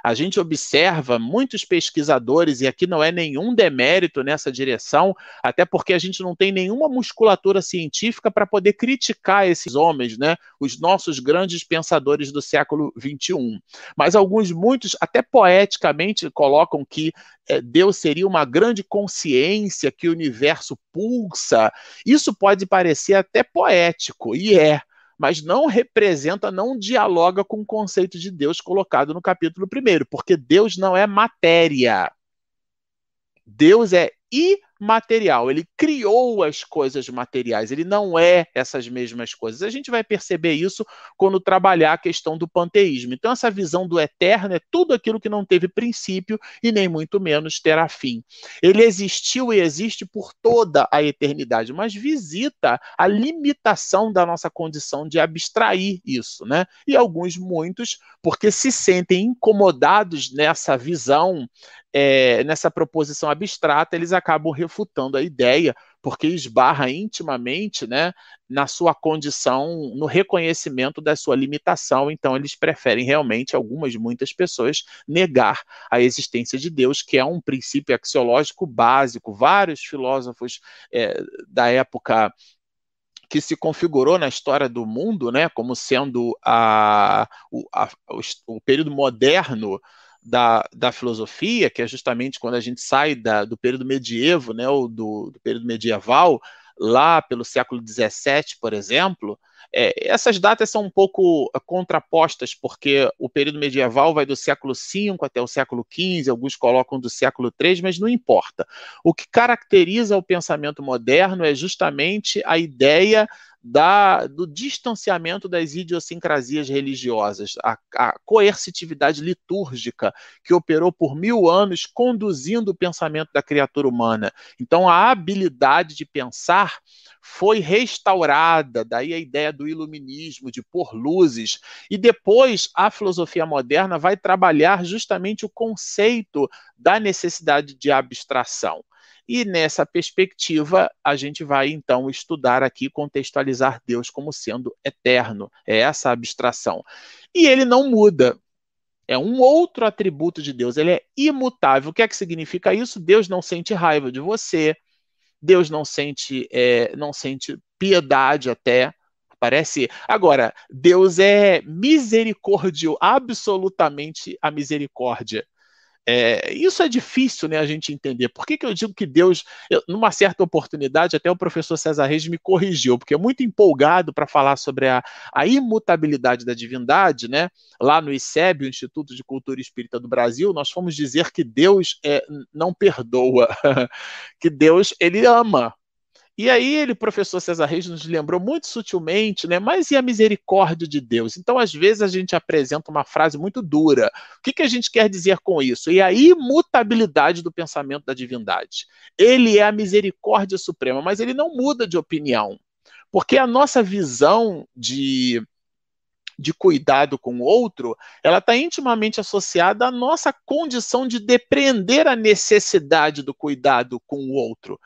a gente observa muitos pesquisadores, e aqui não é nenhum demérito nessa direção, até porque a gente não tem nenhuma musculatura científica para poder criticar esses homens, né? Os nossos grandes pensadores do século XXI. Mas alguns, muitos, até poeticamente, colocam que é, Deus seria uma grande consciência que o universo pulsa. Isso pode parecer até poético, e é mas não representa, não dialoga com o conceito de Deus colocado no capítulo 1, porque Deus não é matéria. Deus é imaterial, ele criou as coisas materiais, ele não é essas mesmas coisas. A gente vai perceber isso quando trabalhar a questão do panteísmo. Então, essa visão do eterno é tudo aquilo que não teve princípio e nem muito menos terá fim. Ele existiu e existe por toda a eternidade, mas visita a limitação da nossa condição de abstrair isso, né? E alguns, muitos, porque se sentem incomodados nessa visão é, nessa proposição abstrata, eles acabam refutando a ideia, porque esbarra intimamente né, na sua condição, no reconhecimento da sua limitação. Então, eles preferem realmente, algumas, muitas pessoas, negar a existência de Deus, que é um princípio axiológico básico. Vários filósofos é, da época que se configurou na história do mundo, né, como sendo a, a, o, o período moderno da, da filosofia, que é justamente quando a gente sai da, do período medievo, né, ou do, do período medieval, lá pelo século XVII, por exemplo, é, essas datas são um pouco contrapostas, porque o período medieval vai do século V até o século XV, alguns colocam do século III, mas não importa. O que caracteriza o pensamento moderno é justamente a ideia da, do distanciamento das idiosincrasias religiosas, a, a, coercitividade litúrgica que operou por mil anos conduzindo o pensamento da criatura humana. Então, a habilidade de pensar foi restaurada, daí a ideia do iluminismo, de pôr luzes, e depois a filosofia moderna vai trabalhar justamente o conceito da necessidade de abstração. E nessa perspectiva, a gente vai então estudar aqui, contextualizar Deus como sendo eterno, é essa abstração. E ele não muda. É um outro atributo de Deus, ele é imutável. O que é que significa isso? Deus não sente raiva de você, Deus não sente, é, não sente piedade até. Parece. Agora, Deus é misericórdio, absolutamente a misericórdia. É, isso é difícil né, a gente entender. Por que, que eu digo que Deus, eu, numa certa oportunidade, até o professor César Reis me corrigiu, porque é muito empolgado para falar sobre a, a, imutabilidade da divindade, né? Lá no ICEB, o Instituto de Cultura Espírita do Brasil, nós fomos dizer que Deus é, não perdoa, que Deus ele ama, e aí ele, professor César Reis, nos lembrou muito sutilmente, né? Mas e a misericórdia de Deus? Então, às vezes, a gente apresenta uma frase muito dura. O que, que a gente quer dizer com isso? E a imutabilidade do pensamento da divindade. Ele é a misericórdia suprema, mas ele não muda de opinião. Porque a nossa visão de, de cuidado com o outro, ela está intimamente associada à nossa condição de depreender a necessidade do cuidado com o outro.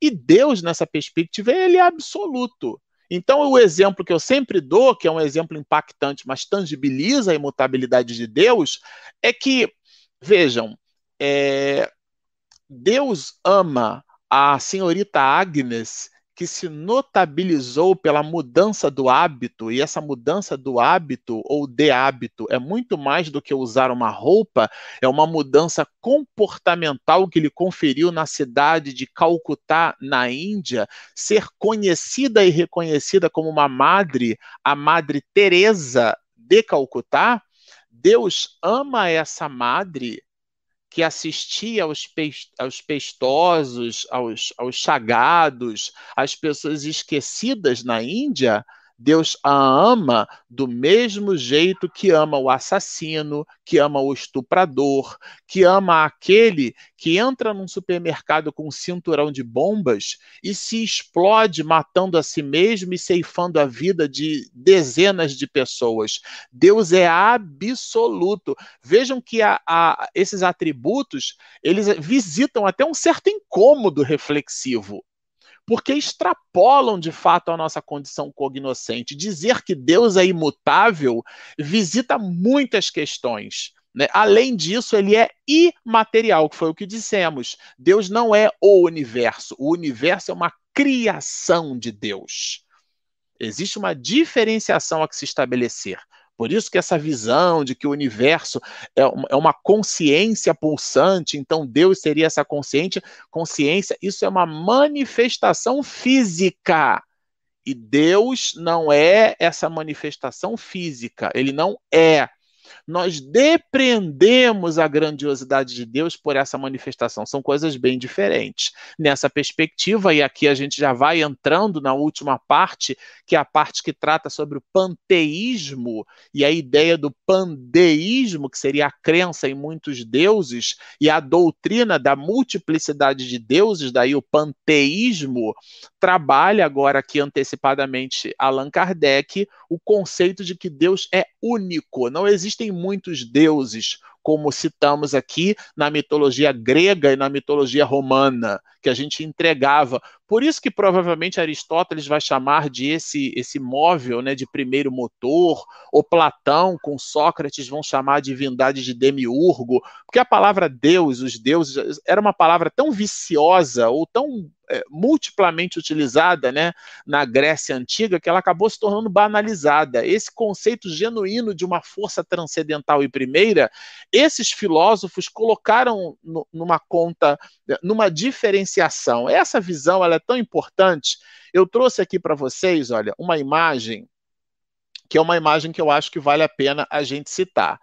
E Deus, nessa perspectiva, ele é absoluto. Então, o exemplo que eu sempre dou, que é um exemplo impactante, mas tangibiliza a imutabilidade de Deus, é que, vejam, é, Deus ama a senhorita Agnes que se notabilizou pela mudança do hábito, e essa mudança do hábito ou de hábito é muito mais do que usar uma roupa, é uma mudança comportamental que lhe conferiu na cidade de Calcutá, na Índia, ser conhecida e reconhecida como uma madre, a Madre Teresa de Calcutá. Deus ama essa madre que assistia aos, aos pestosos, aos, aos chagados, às pessoas esquecidas na Índia, Deus a ama do mesmo jeito que ama o assassino, que ama o estuprador, que ama aquele que entra num supermercado com um cinturão de bombas e se explode matando a si mesmo e ceifando a vida de dezenas de pessoas. Deus é absoluto. Vejam que a, a, esses atributos eles visitam até um certo incômodo reflexivo porque extrapolam de fato a nossa condição cognoscente. Dizer que Deus é imutável visita muitas questões. Né? Além disso, ele é imaterial, que foi o que dissemos. Deus não é o universo. O universo é uma criação de Deus. Existe uma diferenciação a que se estabelecer. Por isso que essa visão de que o universo é, é uma consciência pulsante, então Deus seria essa consciência, isso é uma manifestação física. E Deus não é essa manifestação física, ele não é nós depreendemos a grandiosidade de Deus por essa manifestação. São coisas bem diferentes. Nessa perspectiva, e aqui a gente já vai entrando na última parte, que é a parte que trata sobre o panteísmo e a ideia do pandeísmo, que seria a crença em muitos deuses, e a doutrina da multiplicidade de deuses, daí o panteísmo, trabalha agora aqui antecipadamente Allan Kardec o conceito de que Deus é único, não existem muitos deuses, como citamos aqui na mitologia grega e na mitologia romana, que a gente entregava. Por isso que provavelmente Aristóteles vai chamar de esse, esse móvel né, de primeiro motor, ou Platão com Sócrates vão chamar a divindade de demiurgo, porque a palavra Deus, os deuses, era uma palavra tão viciosa ou tão é, multiplamente utilizada né, na Grécia Antiga que ela acabou se tornando banalizada. Esse conceito genuíno de uma força transcendental e primeira, esses filósofos colocaram no, numa conta, numa diferenciação. Essa visão ela é tão importante. Eu trouxe aqui para vocês, olha, uma imagem que é uma imagem que eu acho que vale a pena a gente citar.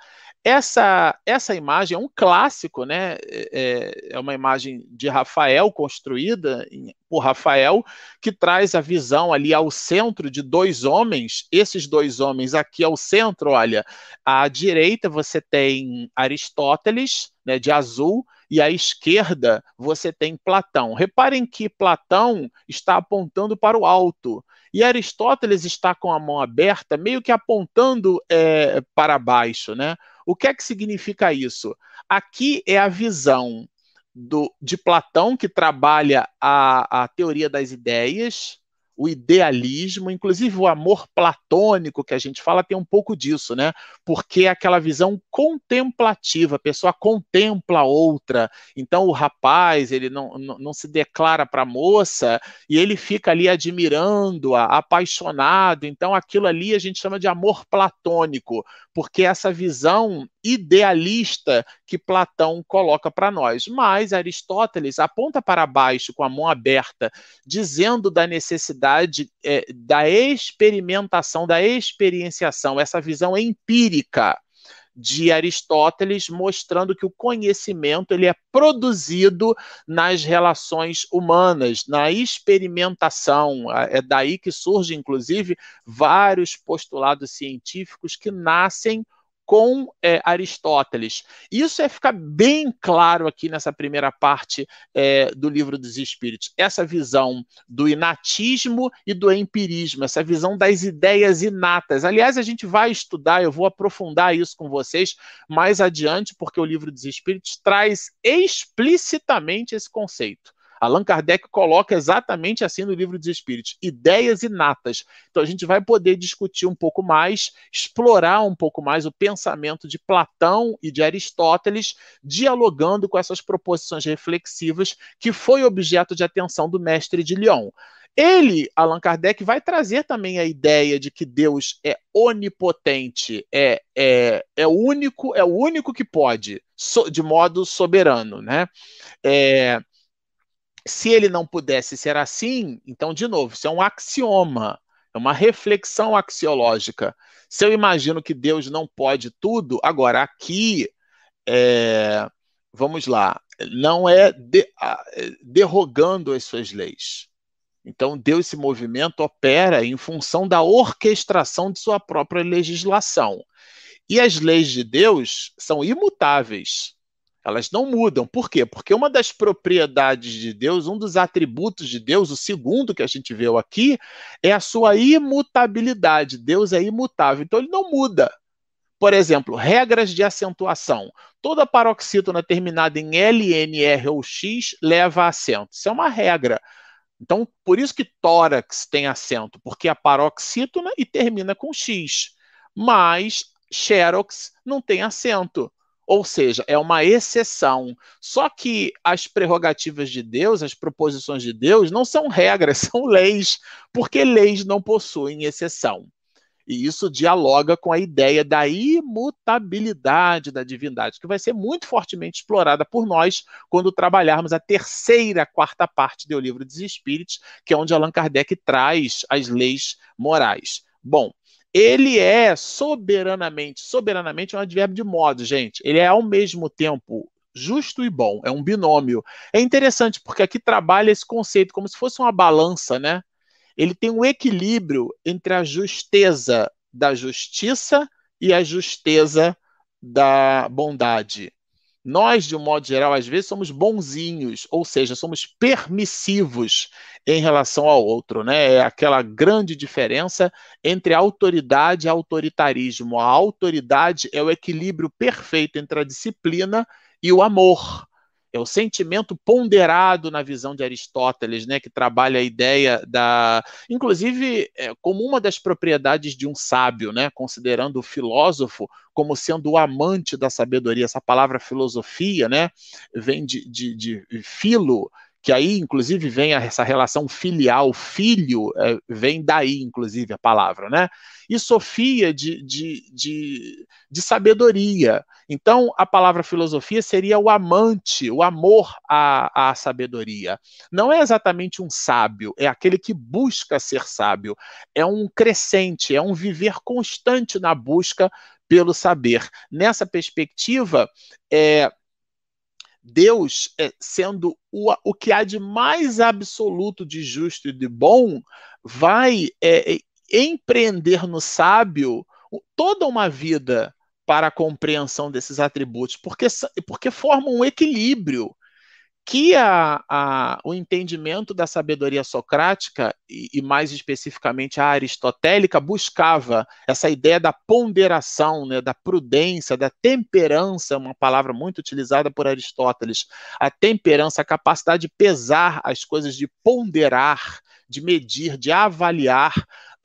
Essa, essa imagem é um clássico, né? É, é, é uma imagem de Rafael, construída por Rafael, que traz a visão ali ao centro de dois homens. Esses dois homens aqui ao centro, olha, à direita você tem Aristóteles, né, de azul, e à esquerda você tem Platão. Reparem que Platão está apontando para o alto. E Aristóteles está com a mão aberta, meio que apontando é, para baixo, né? O que é que significa isso? Aqui é a visão do, de Platão, que trabalha a, a teoria das ideias, o idealismo, inclusive o amor platônico que a gente fala tem um pouco disso, né? Porque é aquela visão contemplativa, a pessoa contempla a outra. Então o rapaz, ele não, não, não se declara para a moça e ele fica ali admirando-a, apaixonado. Então aquilo ali a gente chama de amor platônico, porque essa visão idealista que Platão coloca para nós. Mas Aristóteles aponta para baixo com a mão aberta, dizendo da necessidade é, da experimentação, da experienciação, essa visão empírica de Aristóteles, mostrando que o conhecimento ele é produzido nas relações humanas, na experimentação. É daí que surgem, inclusive, vários postulados científicos que nascem com é, Aristóteles. Isso é ficar bem claro aqui nessa primeira parte é, do livro dos Espíritos. Essa visão do inatismo e do empirismo, essa visão das ideias inatas. Aliás, a gente vai estudar, eu vou aprofundar isso com vocês mais adiante, porque o livro dos Espíritos traz explicitamente esse conceito. Allan Kardec coloca exatamente assim no livro dos Espíritos: ideias inatas. Então a gente vai poder discutir um pouco mais, explorar um pouco mais o pensamento de Platão e de Aristóteles, dialogando com essas proposições reflexivas que foi objeto de atenção do mestre de Lyon. Ele, Allan Kardec, vai trazer também a ideia de que Deus é onipotente, é, é, é único, é o único que pode, so, de modo soberano, né? É, se ele não pudesse ser assim, então, de novo, isso é um axioma, é uma reflexão axiológica. Se eu imagino que Deus não pode tudo, agora aqui, é, vamos lá, não é de, derrogando as suas leis. Então, Deus, esse movimento opera em função da orquestração de sua própria legislação. E as leis de Deus são imutáveis. Elas não mudam. Por quê? Porque uma das propriedades de Deus, um dos atributos de Deus, o segundo que a gente viu aqui, é a sua imutabilidade. Deus é imutável, então ele não muda. Por exemplo, regras de acentuação. Toda paroxítona terminada em L, N, R ou X leva acento. Isso é uma regra. Então, por isso que tórax tem acento, porque é paroxítona e termina com X. Mas xerox não tem acento. Ou seja, é uma exceção. Só que as prerrogativas de Deus, as proposições de Deus, não são regras, são leis, porque leis não possuem exceção. E isso dialoga com a ideia da imutabilidade da divindade, que vai ser muito fortemente explorada por nós quando trabalharmos a terceira, quarta parte do Livro dos Espíritos, que é onde Allan Kardec traz as leis morais. Bom, ele é soberanamente, soberanamente é um advérbio de modo, gente. Ele é ao mesmo tempo justo e bom, é um binômio. É interessante porque aqui trabalha esse conceito como se fosse uma balança, né? Ele tem um equilíbrio entre a justeza da justiça e a justeza da bondade. Nós, de um modo geral, às vezes somos bonzinhos, ou seja, somos permissivos em relação ao outro, né? É aquela grande diferença entre autoridade e autoritarismo. A autoridade é o equilíbrio perfeito entre a disciplina e o amor é o sentimento ponderado na visão de Aristóteles, né, que trabalha a ideia da, inclusive, é, como uma das propriedades de um sábio, né, considerando o filósofo como sendo o amante da sabedoria. Essa palavra filosofia, né, vem de, de, de filo, que aí, inclusive, vem essa relação filial, filho, é, vem daí, inclusive, a palavra, né? E Sofia de, de, de, de, sabedoria. Então, a palavra filosofia seria o amante, o amor à, à sabedoria. Não é exatamente um sábio, é aquele que busca ser sábio. É um crescente, é um viver constante na busca pelo saber. Nessa perspectiva, é, Deus, é, sendo o, o que há de mais absoluto de justo e de bom, vai é, é empreender no sábio toda uma vida para a compreensão desses atributos, porque, porque formam um equilíbrio que a, a, o entendimento da sabedoria socrática, e, e, mais especificamente a aristotélica, buscava essa ideia da ponderação, né, da prudência, da temperança, uma palavra muito utilizada por Aristóteles. A temperança, a capacidade de pesar as coisas, de ponderar, de medir, de avaliar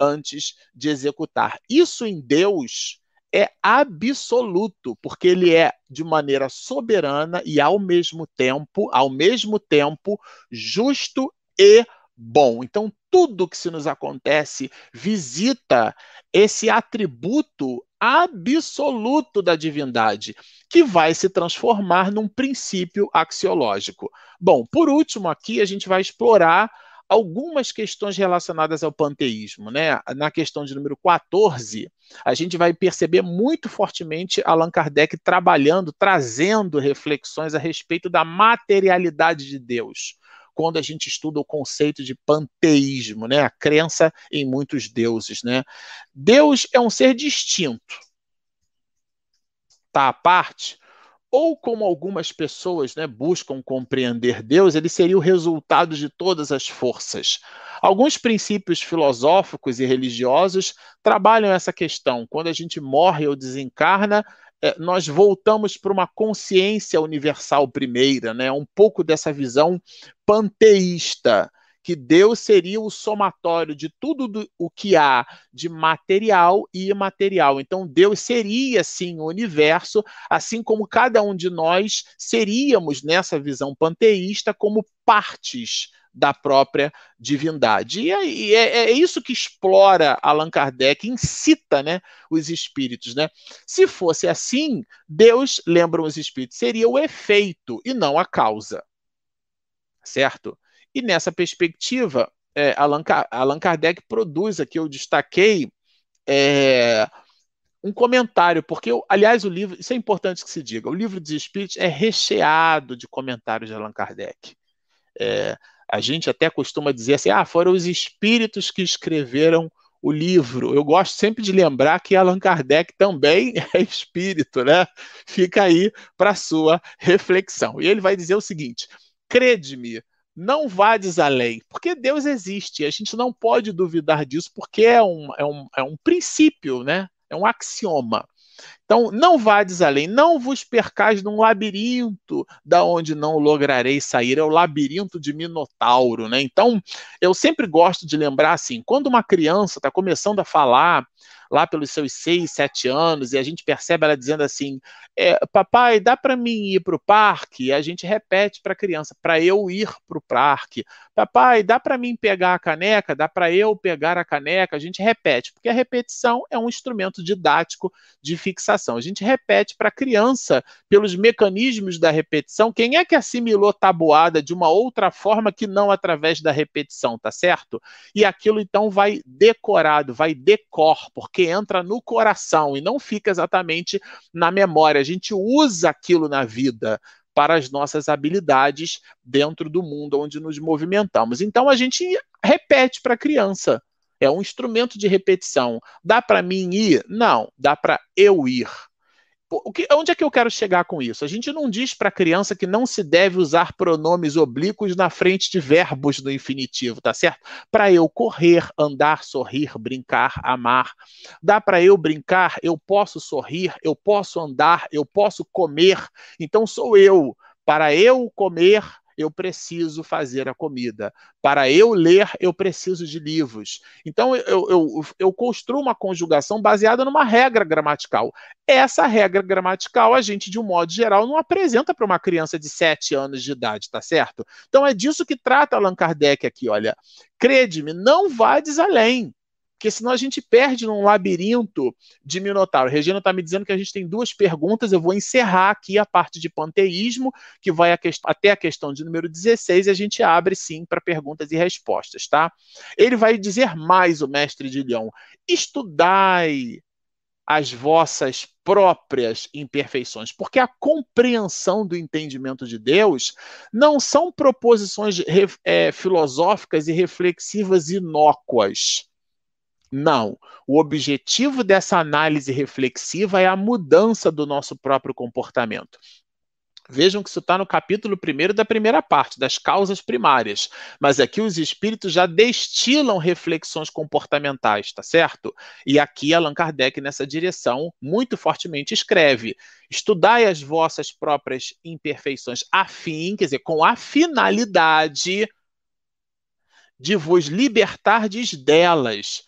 antes de executar. Isso em Deus é absoluto, porque ele é de maneira soberana e ao mesmo tempo, ao mesmo tempo, justo e bom. Então, tudo que se nos acontece visita esse atributo absoluto da divindade, que vai se transformar num princípio axiológico. Bom, por último, aqui a gente vai explorar algumas questões relacionadas ao panteísmo. Né? Na questão de número 14, a gente vai perceber muito fortemente Allan Kardec trabalhando, trazendo reflexões a respeito da materialidade de Deus. Quando a gente estuda o conceito de panteísmo, né? a crença em muitos deuses. Né? Deus é um ser distinto. está à parte, ou como algumas pessoas né, buscam compreender Deus, ele seria o resultado de todas as forças. Alguns princípios filosóficos e religiosos trabalham essa questão. Quando a gente morre ou desencarna, é, nós voltamos para uma consciência universal primeira, né? um pouco dessa visão panteísta que Deus seria o somatório de tudo do, o que há de material e imaterial. Então, Deus seria, sim, o universo, assim como cada um de nós seríamos, nessa visão panteísta, como partes da própria divindade. E é, é, é, isso que explora Allan Kardec, incita né, os espíritos. Né? Se fosse assim, Deus, lembram os espíritos, seria o efeito e não a causa. Certo? E nessa perspectiva, é, Allan, Allan Kardec produz aqui, eu destaquei é, um comentário, porque, eu, aliás, o livro, isso é importante que se diga, o livro dos Espíritos é recheado de comentários de Allan Kardec. É, a gente até costuma dizer assim, ah, foram os espíritos que escreveram o livro. Eu gosto sempre de lembrar que Allan Kardec também é espírito, né? Fica aí para sua reflexão. E ele vai dizer o seguinte: crede-me, não vades além, porque Deus existe, a gente não pode duvidar disso, porque é um, é um, é um princípio, né? é um axioma. Então, não vades além, não vos percais num labirinto da onde não lograreis sair, é o labirinto de Minotauro, né? Então, eu sempre gosto de lembrar assim, quando uma criança está começando a falar, lá pelos seus seis, sete anos, e a gente percebe ela dizendo assim: é, Papai, dá para mim ir para o parque? E a gente repete para a criança: para eu ir para o parque. Papai, dá para mim pegar a caneca? Dá para eu pegar a caneca? A gente repete, porque a repetição é um instrumento didático de fixação. A gente repete para a criança, pelos mecanismos da repetição, quem é que assimilou tabuada de uma outra forma que não através da repetição, tá certo? E aquilo então vai decorado, vai decor, porque entra no coração e não fica exatamente na memória. A gente usa aquilo na vida para as nossas habilidades dentro do mundo onde nos movimentamos. Então a gente repete para a criança. É um instrumento de repetição. Dá para mim ir? Não, dá para eu ir. O que, onde é que eu quero chegar com isso? A gente não diz para a criança que não se deve usar pronomes oblíquos na frente de verbos no infinitivo, tá certo? Para eu correr, andar, sorrir, brincar, amar. Dá para eu brincar, eu posso sorrir, eu posso andar, eu posso comer. Então sou eu. Para eu comer, eu preciso fazer a comida. Para eu ler, eu preciso de livros. Então, eu, eu, eu construo uma conjugação baseada numa regra gramatical. Essa regra gramatical, a gente, de um modo geral, não apresenta para uma criança de 7 anos de idade, tá certo? Então, é disso que trata Allan Kardec aqui, olha. Crede-me, não vades além porque senão a gente perde num labirinto de Minotauro. Regina está me dizendo que a gente tem duas perguntas, eu vou encerrar aqui a parte de panteísmo, que vai a até a questão de número 16, e a gente abre sim para perguntas e respostas, tá? Ele vai dizer mais, o mestre de Leão: estudai as vossas próprias imperfeições, porque a compreensão do entendimento de Deus não são proposições é, filosóficas e reflexivas inócuas não. O objetivo dessa análise reflexiva é a mudança do nosso próprio comportamento. Vejam que isso está no capítulo primeiro da primeira parte, das causas primárias. Mas aqui os espíritos já destilam reflexões comportamentais, tá certo? E aqui Allan Kardec, nessa direção, muito fortemente escreve: estudai as vossas próprias imperfeições, a fim, quer dizer, com a finalidade de vos libertardes delas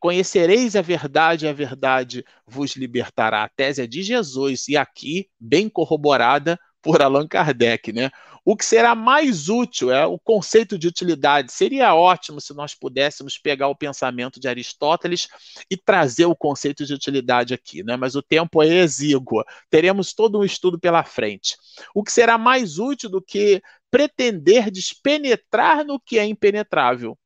Conhecereis a verdade, a verdade vos libertará. A tese é de Jesus, e aqui, bem corroborada por Allan Kardec, né? O que será mais útil é o conceito de utilidade. Seria ótimo se nós pudéssemos pegar o pensamento de Aristóteles e trazer o conceito de utilidade aqui, né? Mas o tempo é exíguo. Teremos todo um estudo pela frente. O que será mais útil do que pretender despenetrar no que é impenetrável?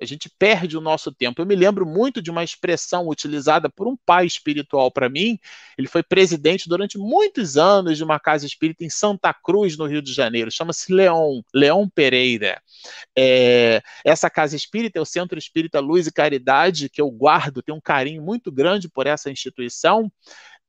A gente perde o nosso tempo. Eu me lembro muito de uma expressão utilizada por um pai espiritual para mim. Ele foi presidente durante muitos anos de uma casa espírita em Santa Cruz, no Rio de Janeiro. Chama-se Leon, Leon Pereira. É, essa casa espírita é o Centro Espírita Luz e Caridade, que eu guardo, tenho um carinho muito grande por essa instituição.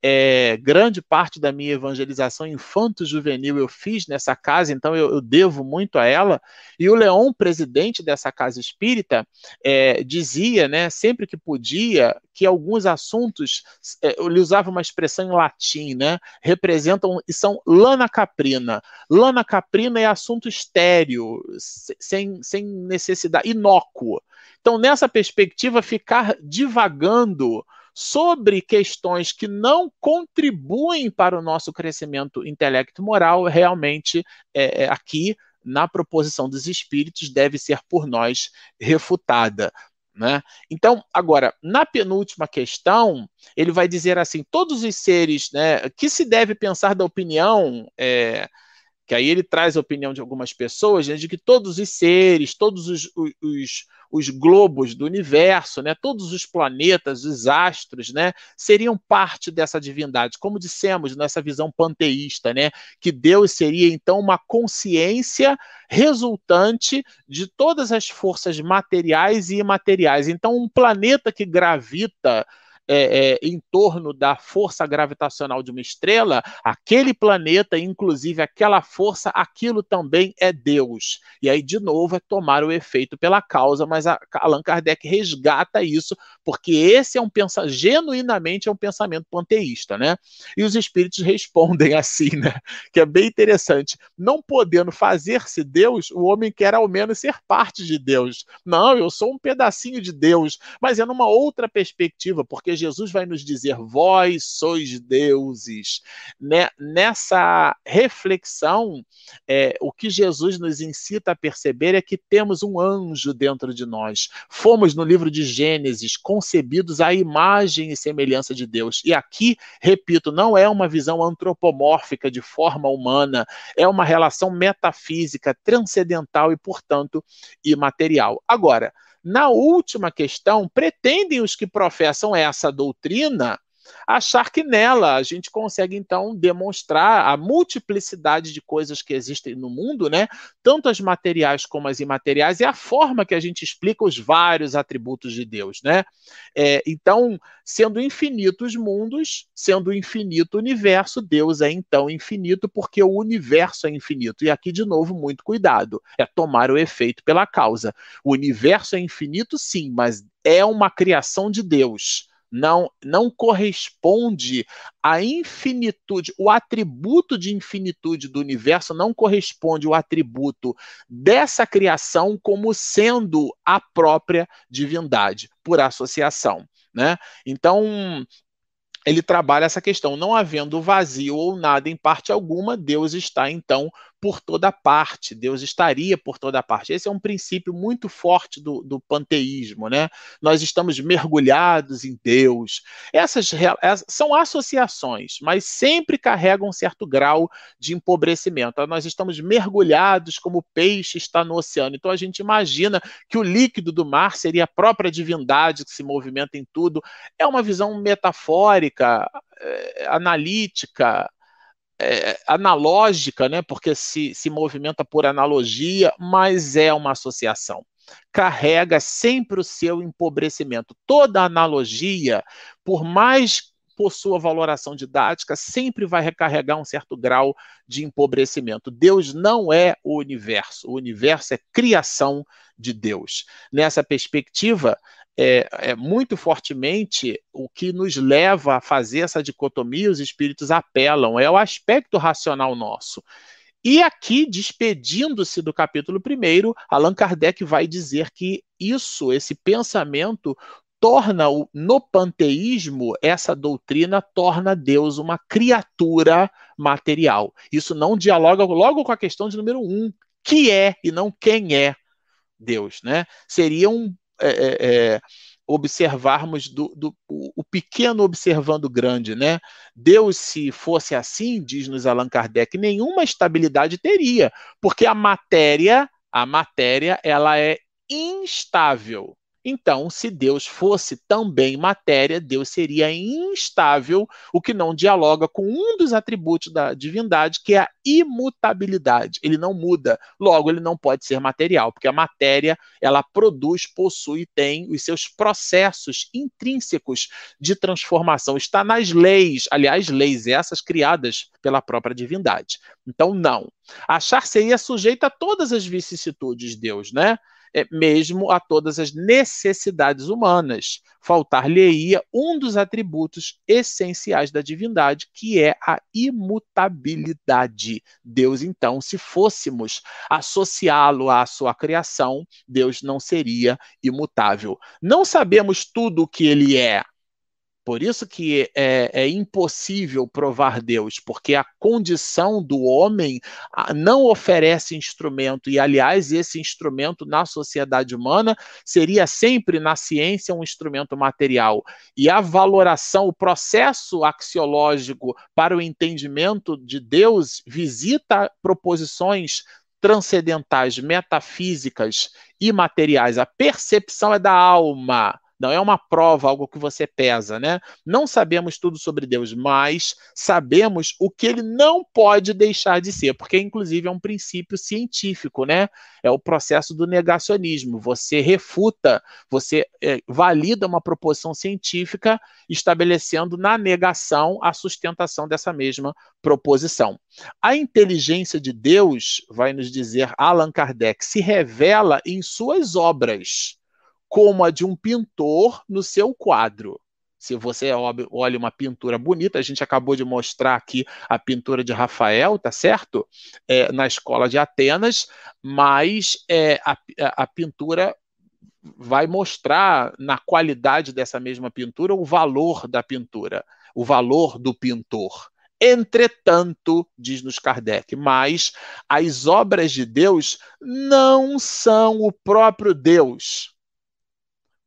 É, grande parte da minha evangelização infanto-juvenil eu fiz nessa casa, então eu, eu, devo muito a ela. E o Leon, presidente dessa casa espírita, é, dizia, né, sempre que podia, que alguns assuntos, é, ele usava uma expressão em latim, né, representam e são lana caprina. Lana caprina é assunto estéreo, sem, sem necessidade, inócuo. Então, nessa perspectiva, ficar divagando sobre questões que não contribuem para o nosso crescimento intelecto moral, realmente é, é, aqui na proposição dos espíritos deve ser por nós refutada. Né? Então, agora, na penúltima questão, ele vai dizer assim: todos os seres, né, que se deve pensar da opinião, é, que aí ele traz a opinião de algumas pessoas, né, de que todos os seres, todos os, os, os globos do universo, né, todos os planetas, os astros, né, seriam parte dessa divindade. Como dissemos nessa visão panteísta, né, que Deus seria então uma consciência resultante de todas as forças materiais e imateriais. Então, um planeta que gravita é, é, em torno da força gravitacional de uma estrela, aquele planeta, inclusive aquela força, aquilo também é Deus. E aí, de novo, é tomar o efeito pela causa, mas Allan Kardec resgata isso, porque esse é um pensamento, genuinamente é um pensamento panteísta, né? E os espíritos respondem assim, né? Que é bem interessante. Não podendo fazer-se Deus, o homem quer ao menos ser parte de Deus. Não, eu sou um pedacinho de Deus, mas é numa outra perspectiva, porque Jesus vai nos dizer: vós sois deuses. Né? Nessa reflexão, é, o que Jesus nos incita a perceber é que temos um anjo dentro de nós. Fomos, no livro de Gênesis, concebidos à imagem e semelhança de Deus. E aqui, repito, não é uma visão antropomórfica de forma humana, é uma relação metafísica, transcendental e, portanto, imaterial. Agora, na última questão, pretendem os que professam essa doutrina achar que nela a gente consegue então demonstrar a multiplicidade de coisas que existem no mundo, né? Tanto as materiais como as imateriais, e a forma que a gente explica os vários atributos de Deus, né? É, então, sendo infinitos mundos, sendo infinito o universo, Deus é então infinito porque o universo é infinito. E aqui, de novo, muito cuidado, é tomar o efeito pela causa. O universo é infinito, sim, mas é uma criação de Deus não, não corresponde à infinitude, o atributo de infinitude do universo não corresponde ao atributo dessa criação como sendo a própria divindade, por associação. Né? Então, ele trabalha essa questão, não havendo vazio ou nada em parte alguma, Deus está então por toda parte, Deus estaria por toda parte. Esse é um princípio muito forte do, do panteísmo, né? Nós estamos mergulhados em Deus. Essas, são associações, mas sempre carregam um certo grau de empobrecimento. Nós estamos mergulhados como o peixe está no oceano. Então a gente imagina que o líquido do mar seria a própria divindade que se movimenta em tudo. É uma visão metafórica, é, analítica, é, analógica, né, porque se, se movimenta por analogia, mas é uma associação. Carrega sempre o seu empobrecimento. Toda analogia, por mais possua valoração didática, sempre vai recarregar um certo grau de empobrecimento. Deus não é o universo, o universo é criação de Deus. Nessa perspectiva, é, é, muito fortemente o que nos leva a fazer essa dicotomia, os espíritos apelam, é o aspecto racional nosso. E aqui, despedindo-se do capítulo 1, Allan Kardec vai dizer que isso, esse pensamento, torna o, no panteísmo, essa doutrina torna Deus uma criatura material. Isso não dialoga logo com a questão de número um, que é e não quem é Deus, né? Seria um é, é, é, observarmos do, do, o pequeno observando o grande, né? Deus, se fosse assim, diz-nos Allan Kardec, nenhuma estabilidade teria, porque a matéria, a matéria, ela é instável. Então, se Deus fosse também matéria, Deus seria instável, o que não dialoga com um dos atributos da divindade, que é a imutabilidade. Ele não muda, logo ele não pode ser material, porque a matéria, ela produz, possui, tem os seus processos intrínsecos de transformação, está nas leis, aliás, leis essas criadas pela própria divindade. Então, não. Achar-se-ia sujeito a todas as vicissitudes de Deus, né? É, mesmo a todas as necessidades humanas. Faltar-lhe-ia um dos atributos essenciais da divindade, que é a imutabilidade. Deus, então, se fôssemos associá-lo à sua criação, Deus não seria imutável. Não sabemos tudo o que ele é, por isso que é, é, impossível provar Deus, porque a condição do homem não oferece instrumento, e aliás, esse instrumento na sociedade humana seria sempre na ciência um instrumento material. E a valoração, o processo axiológico para o entendimento de Deus visita proposições transcendentais, metafísicas e materiais. A percepção é da alma não é uma prova, algo que você pesa, né? Não sabemos tudo sobre Deus, mas sabemos o que ele não pode deixar de ser, porque inclusive é um princípio científico, né? É o processo do negacionismo. Você refuta, você é, valida uma proposição científica, estabelecendo na negação a sustentação dessa mesma proposição. A inteligência de Deus, vai nos dizer Allan Kardec, se revela em suas obras como a de um pintor no seu quadro. Se você olha uma pintura bonita, a gente acabou de mostrar aqui a pintura de Rafael, tá certo? É, na escola de Atenas, mas é, a, a pintura vai mostrar na qualidade dessa mesma pintura o valor da pintura, o valor do pintor. Entretanto, diz-nos Kardec, mas as obras de Deus não são o próprio Deus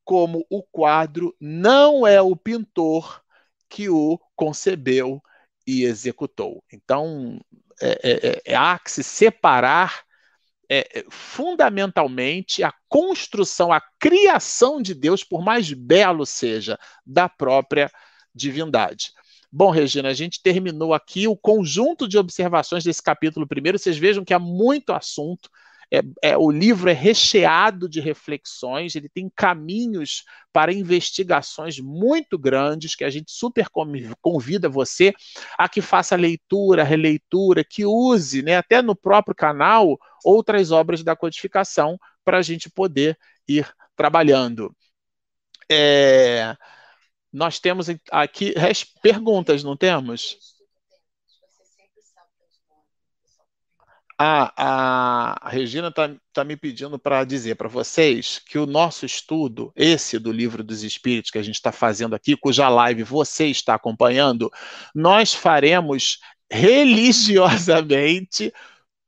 como o quadro não é o pintor que o concebeu e executou. Então, é, é, é, é há que se separar é, é, fundamentalmente a construção, a criação de Deus, por mais belo seja, da própria divindade. Bom, Regina, a gente terminou aqui o conjunto de observações desse capítulo primeiro. Vocês vejam que há muito assunto. É, é, o livro é recheado de reflexões, ele tem caminhos para investigações muito grandes, que a gente super convida você a que faça leitura, releitura, que use, né, até no próprio canal, outras obras da codificação para a gente poder ir trabalhando. É, nós temos aqui perguntas, não temos? A, a Regina está tá me pedindo para dizer para vocês que o nosso estudo, esse do Livro dos Espíritos que a gente está fazendo aqui, cuja live você está acompanhando, nós faremos religiosamente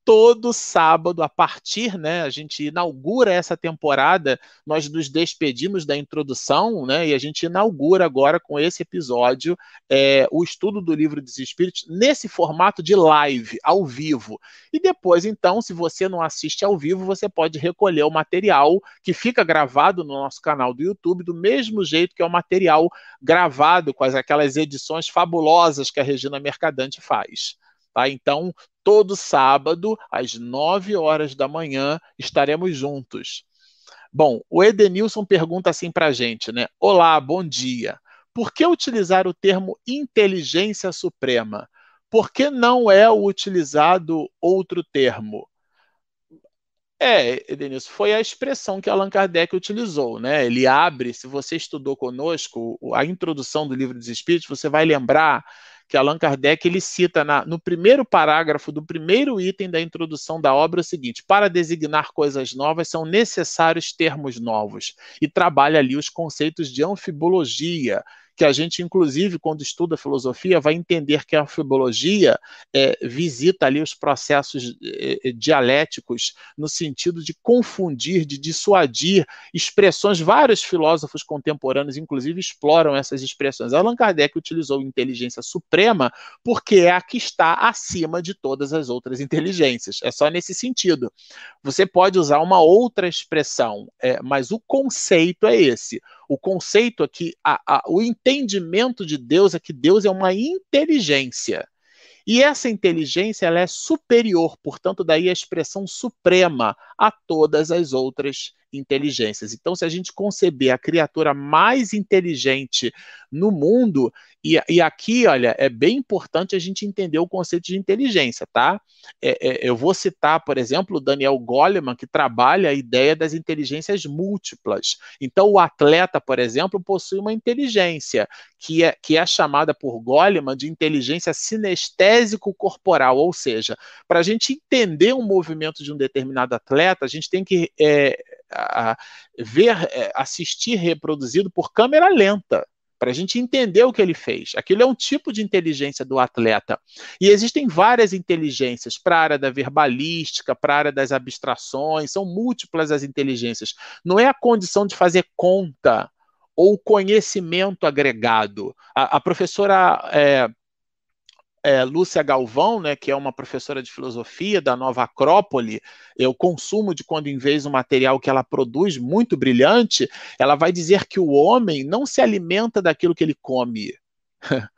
todo sábado, a partir, né, a gente inaugura essa temporada, nós nos despedimos da introdução, né, e a gente inaugura agora com esse episódio é, o estudo do livro dos Espíritos nesse formato de live, ao vivo. E depois, então, se você não assiste ao vivo, você pode recolher o material que fica gravado no nosso canal do YouTube, do mesmo jeito que é o material gravado com as, aquelas edições fabulosas que a Regina Mercadante faz. Tá? Então, todo sábado, às 9 horas da manhã, estaremos juntos. Bom, o Edenilson pergunta assim para a gente, né? Olá, bom dia. Por que utilizar o termo inteligência suprema? Por que não é utilizado outro termo? É, Edenilson, foi a expressão que Allan Kardec utilizou, né? Ele abre, se você estudou conosco a introdução do Livro dos Espíritos, você vai lembrar que Allan Kardec ele cita na, no primeiro parágrafo do primeiro item da introdução da obra o seguinte: para designar coisas novas são necessários termos novos, e trabalha ali os conceitos de anfibologia, que a gente, inclusive, quando estuda filosofia, vai entender que a fibologia é, visita ali os processos é, é, dialéticos no sentido de confundir, de dissuadir expressões. Vários filósofos contemporâneos, inclusive, exploram essas expressões. Allan Kardec utilizou inteligência suprema porque é a que está acima de todas as outras inteligências. É só nesse sentido. Você pode usar uma outra expressão, é, mas o conceito é esse. O conceito que a, a, o entendimento de Deus é que Deus é uma inteligência. E essa inteligência ela é superior, portanto, daí a expressão suprema a todas as outras inteligências. Então, se a gente conceber a criatura mais inteligente no mundo, e, e aqui, olha, é bem importante a gente entender o conceito de inteligência, tá? É, é, eu vou citar, por exemplo, o Daniel Goleman, que trabalha a ideia das inteligências múltiplas. Então, o atleta, por exemplo, possui uma inteligência que é, que é chamada por Goleman de inteligência sinestésico-corporal, ou seja, para a gente entender o movimento de um determinado atleta, a gente tem que é, a, ver, é, assistir reproduzido por câmera lenta para a gente entender o que ele fez. Aquilo é um tipo de inteligência do atleta. E existem várias inteligências para a área da verbalística, para a área das abstrações, são múltiplas as inteligências. Não é a condição de fazer conta ou conhecimento agregado. A, a professora é, é, Lúcia Galvão, né, que é uma professora de filosofia da Nova Acrópole, eu consumo de quando em vez o material que ela produz, muito brilhante, ela vai dizer que o homem não se alimenta daquilo que ele come.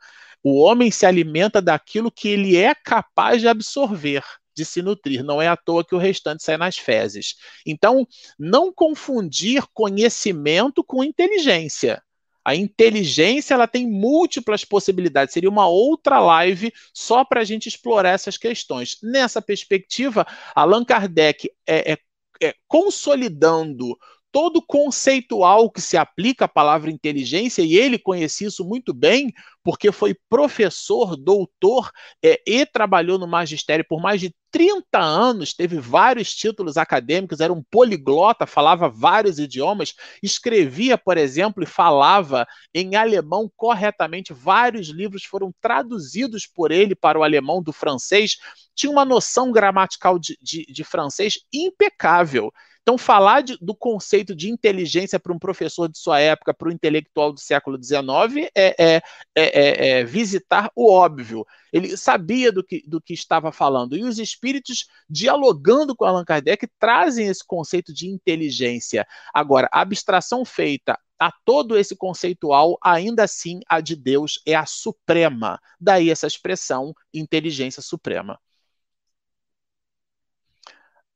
o homem se alimenta daquilo que ele é capaz de absorver, de se nutrir. Não é à toa que o restante sai nas fezes. Então, não confundir conhecimento com inteligência. A inteligência ela tem múltiplas possibilidades. Seria uma outra live só para a gente explorar essas questões. Nessa perspectiva, Allan Kardec é, é, é consolidando todo conceitual que se aplica à palavra inteligência, e ele conhecia isso muito bem, porque foi professor, doutor é, e trabalhou no magistério por mais de 30 anos, teve vários títulos acadêmicos, era um poliglota, falava vários idiomas, escrevia, por exemplo, e falava em alemão corretamente. Vários livros foram traduzidos por ele para o alemão do francês. Tinha uma noção gramatical de, de, de francês impecável. Então, falar de, do conceito de inteligência para um professor de sua época, para o intelectual do século XIX, é, é, é, é, visitar o óbvio. Ele sabia do que, do que estava falando. E os espíritos, dialogando com Allan Kardec, trazem esse conceito de inteligência. Agora, a abstração feita a todo esse conceitual, ainda assim, a de Deus é a suprema. Daí essa expressão, inteligência suprema.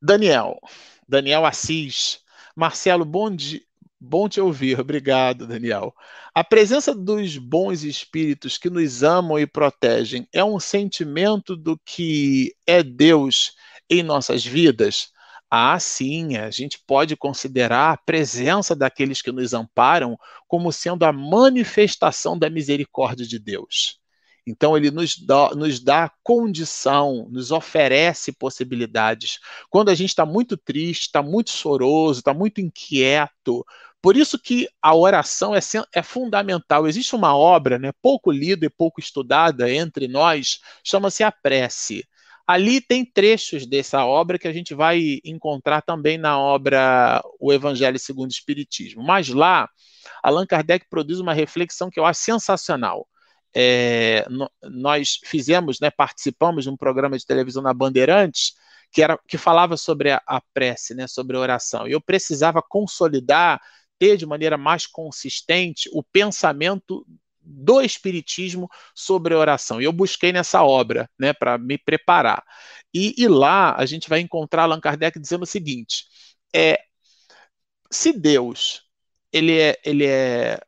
Daniel. Daniel Assis. Marcelo, bom, dia, bom te ouvir. Obrigado, Daniel. A presença dos bons espíritos que nos amam e protegem é um sentimento do que é Deus em nossas vidas? Ah, sim, a gente pode considerar a presença daqueles que nos amparam como sendo a manifestação da misericórdia de Deus. Então, ele nos dá, nos dá condição, nos oferece possibilidades. Quando a gente está muito triste, está muito choroso, está muito inquieto. Por isso que a oração é, é fundamental. Existe uma obra né, pouco lida e pouco estudada entre nós, chama-se A Prece. Ali tem trechos dessa obra que a gente vai encontrar também na obra O Evangelho segundo o Espiritismo. Mas lá, Allan Kardec produz uma reflexão que eu acho sensacional é, no, nós fizemos, né, participamos de um programa de televisão na Bandeirantes que, era, que falava sobre a, a prece, né, sobre a oração. E eu precisava consolidar, ter de maneira mais consistente o pensamento do Espiritismo sobre a oração. E eu busquei nessa obra, né, para me preparar. E, e, lá a gente vai encontrar Allan Kardec dizendo o seguinte: é, se Deus ele é, ele é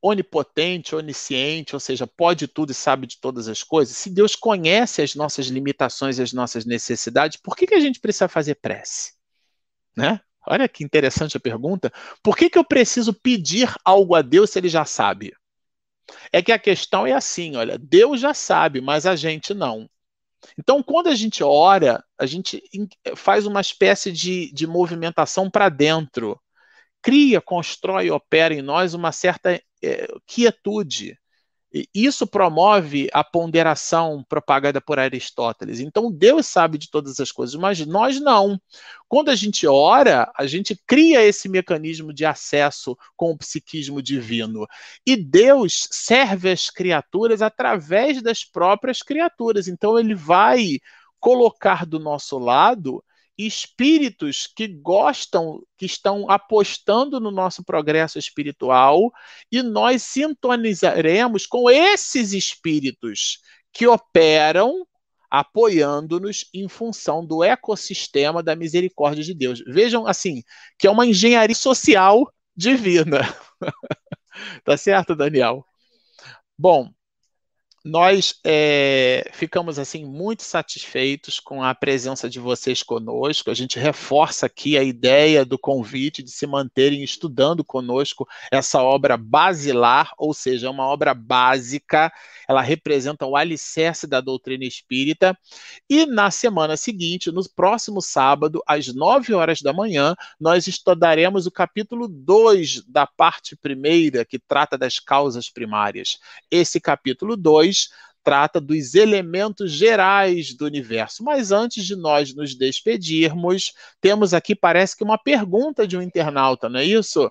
onipotente, onisciente, ou seja, pode tudo e sabe de todas as coisas, se Deus conhece as nossas limitações e as nossas necessidades, por que, que a gente precisa fazer prece? Né? Olha que interessante a pergunta. Por que, que eu preciso pedir algo a Deus se ele já sabe? É que a questão é assim: olha, Deus já sabe, mas a gente não. Então, quando a gente ora, a gente faz uma espécie de, de movimentação para dentro cria, constrói e opera em nós uma certa é, quietude. Isso promove a ponderação propagada por Aristóteles. Então, Deus sabe de todas as coisas, mas nós não. Quando a gente ora, a gente cria esse mecanismo de acesso com o psiquismo divino. E Deus serve as criaturas através das próprias criaturas. Então, ele vai colocar do nosso lado espíritos que gostam, que estão apostando no nosso progresso espiritual, e nós sintonizaremos com esses espíritos que operam apoiando-nos em função do ecossistema da misericórdia de Deus. Vejam assim, que é uma engenharia social divina. tá certo, Daniel? Bom, nós é, ficamos assim muito satisfeitos com a presença de vocês conosco. A gente reforça aqui a ideia do convite de se manterem estudando conosco essa obra basilar, ou seja, uma obra básica. Ela representa o alicerce da doutrina espírita. E na semana seguinte, no próximo sábado, às 9 horas da manhã, nós estudaremos o capítulo 2 da parte primeira, que trata das causas primárias. Esse capítulo 2 trata dos elementos gerais do universo. Mas antes de nós nos despedirmos, temos aqui, parece que uma pergunta de um internauta, não é isso?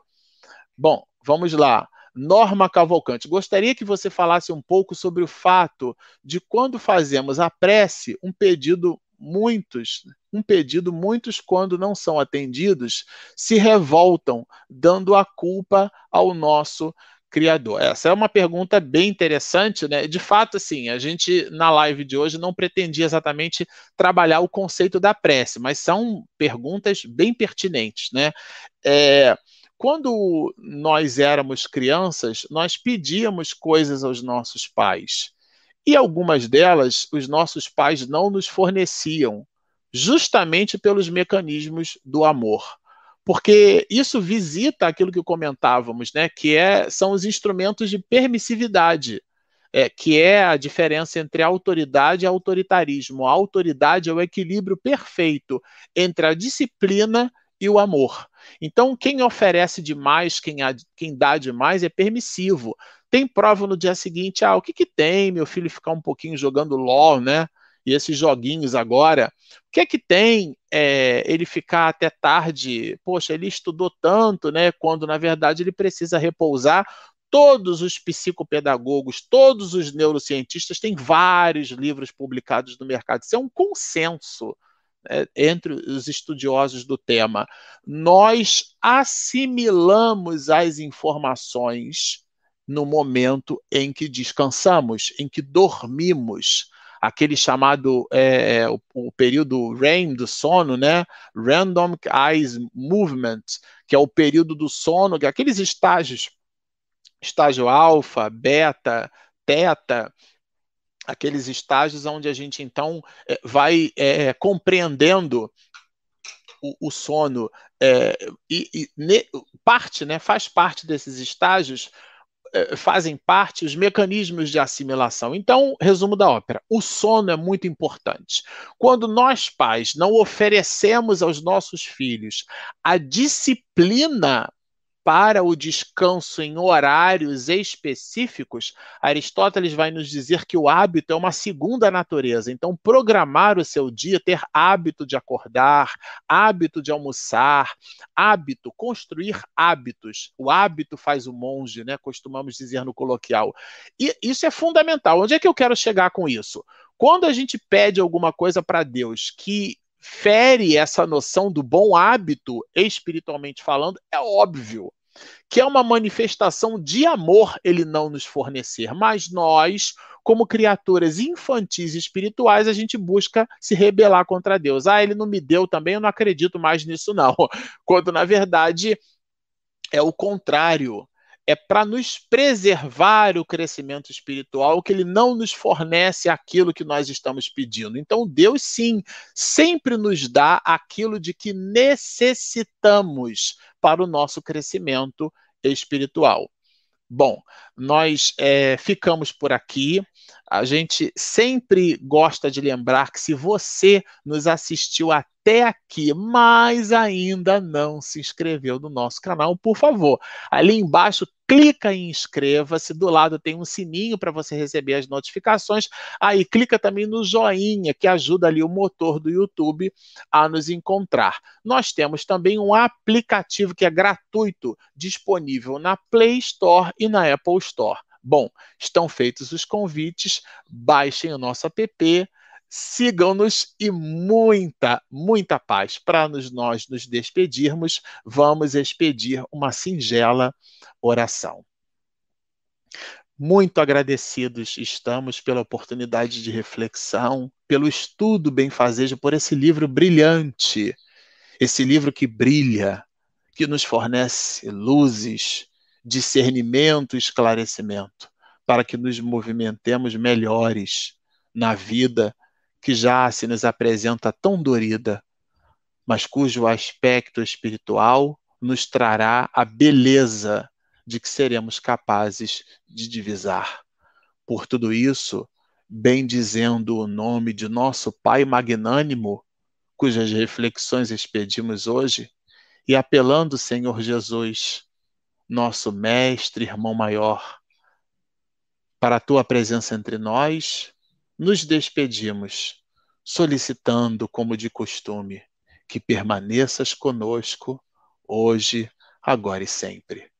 Bom, vamos lá. Norma Cavalcante, gostaria que você falasse um pouco sobre o fato de quando fazemos a prece, um pedido muitos, um pedido muitos quando não são atendidos, se revoltam, dando a culpa ao nosso criador? Essa é uma pergunta bem interessante, né? De fato, assim, a gente na live de hoje não pretendia exatamente trabalhar o conceito da prece, mas são perguntas bem pertinentes, né? É, quando nós éramos crianças, nós pedíamos coisas aos nossos pais. E algumas delas os nossos pais não nos forneciam, justamente pelos mecanismos do amor porque isso visita aquilo que comentávamos, né, que é, são os instrumentos de permissividade, é, que é a diferença entre autoridade e autoritarismo. A autoridade é o equilíbrio perfeito entre a disciplina e o amor. Então, quem oferece demais, quem, quem dá demais, é permissivo. Tem prova no dia seguinte, ah, o que, que tem meu filho ficar um pouquinho jogando LOL, né? E esses joguinhos agora, o que é que tem é, ele ficar até tarde? Poxa, ele estudou tanto, né? Quando na verdade ele precisa repousar. Todos os psicopedagogos, todos os neurocientistas têm vários livros publicados no mercado. Isso é um consenso né, entre os estudiosos do tema. Nós assimilamos as informações no momento em que descansamos, em que dormimos aquele chamado é, é, o, o, período REM do sono, né? Random Eyes Movement, que é o período do sono, que é aqueles estágios, estágio alfa, beta, teta, aqueles estágios onde a gente então é, vai é, compreendendo o, o sono é, e, e ne, parte, né, faz parte desses estágios fazem parte os mecanismos de assimilação. Então, resumo da ópera: o sono é muito importante. Quando nós, pais, não oferecemos aos nossos filhos a disciplina para o descanso em horários específicos, Aristóteles vai nos dizer que o hábito é uma segunda natureza. Então, programar o seu dia, ter hábito de acordar, hábito de almoçar, hábito, construir hábitos. O hábito faz o monge, né? Costumamos dizer no coloquial. E isso é fundamental. Onde é que eu quero chegar com isso? Quando a gente pede alguma coisa para Deus que fere essa noção do bom hábito, espiritualmente falando, é óbvio que é uma manifestação de amor ele não nos fornecer, mas nós, como criaturas infantis e espirituais, a gente busca se rebelar contra Deus. Ah, ele não me deu também, eu não acredito mais nisso não. Quando na verdade é o contrário é para nos preservar o crescimento espiritual que ele não nos fornece aquilo que nós estamos pedindo. Então, Deus, sim, sempre nos dá aquilo de que necessitamos para o nosso crescimento espiritual. Bom, nós é, ficamos por aqui. A gente sempre gosta de lembrar que se você nos assistiu até até aqui, mas ainda não se inscreveu no nosso canal, por favor, ali embaixo clica em inscreva-se, do lado tem um sininho para você receber as notificações. Aí clica também no joinha, que ajuda ali o motor do YouTube a nos encontrar. Nós temos também um aplicativo que é gratuito, disponível na Play Store e na Apple Store. Bom, estão feitos os convites, baixem o nosso app, sigam-nos e muita, muita paz. Para nós nos despedirmos, vamos expedir uma singela oração. Muito agradecidos estamos pela oportunidade de reflexão, pelo estudo benfazejo, por esse livro brilhante, esse livro que brilha, que nos fornece luzes, discernimento esclarecimento, para que nos movimentemos melhores na vida que já se nos apresenta tão dorida, mas cujo aspecto espiritual nos trará a beleza de que seremos capazes de divisar. Por tudo isso, bendizendo o nome de nosso Pai magnânimo, cujas reflexões expedimos hoje, e apelando, Senhor Jesus, nosso Mestre, irmão maior, para a tua presença entre nós, nos despedimos, solicitando, como de costume, que permaneças conosco, hoje, agora e sempre.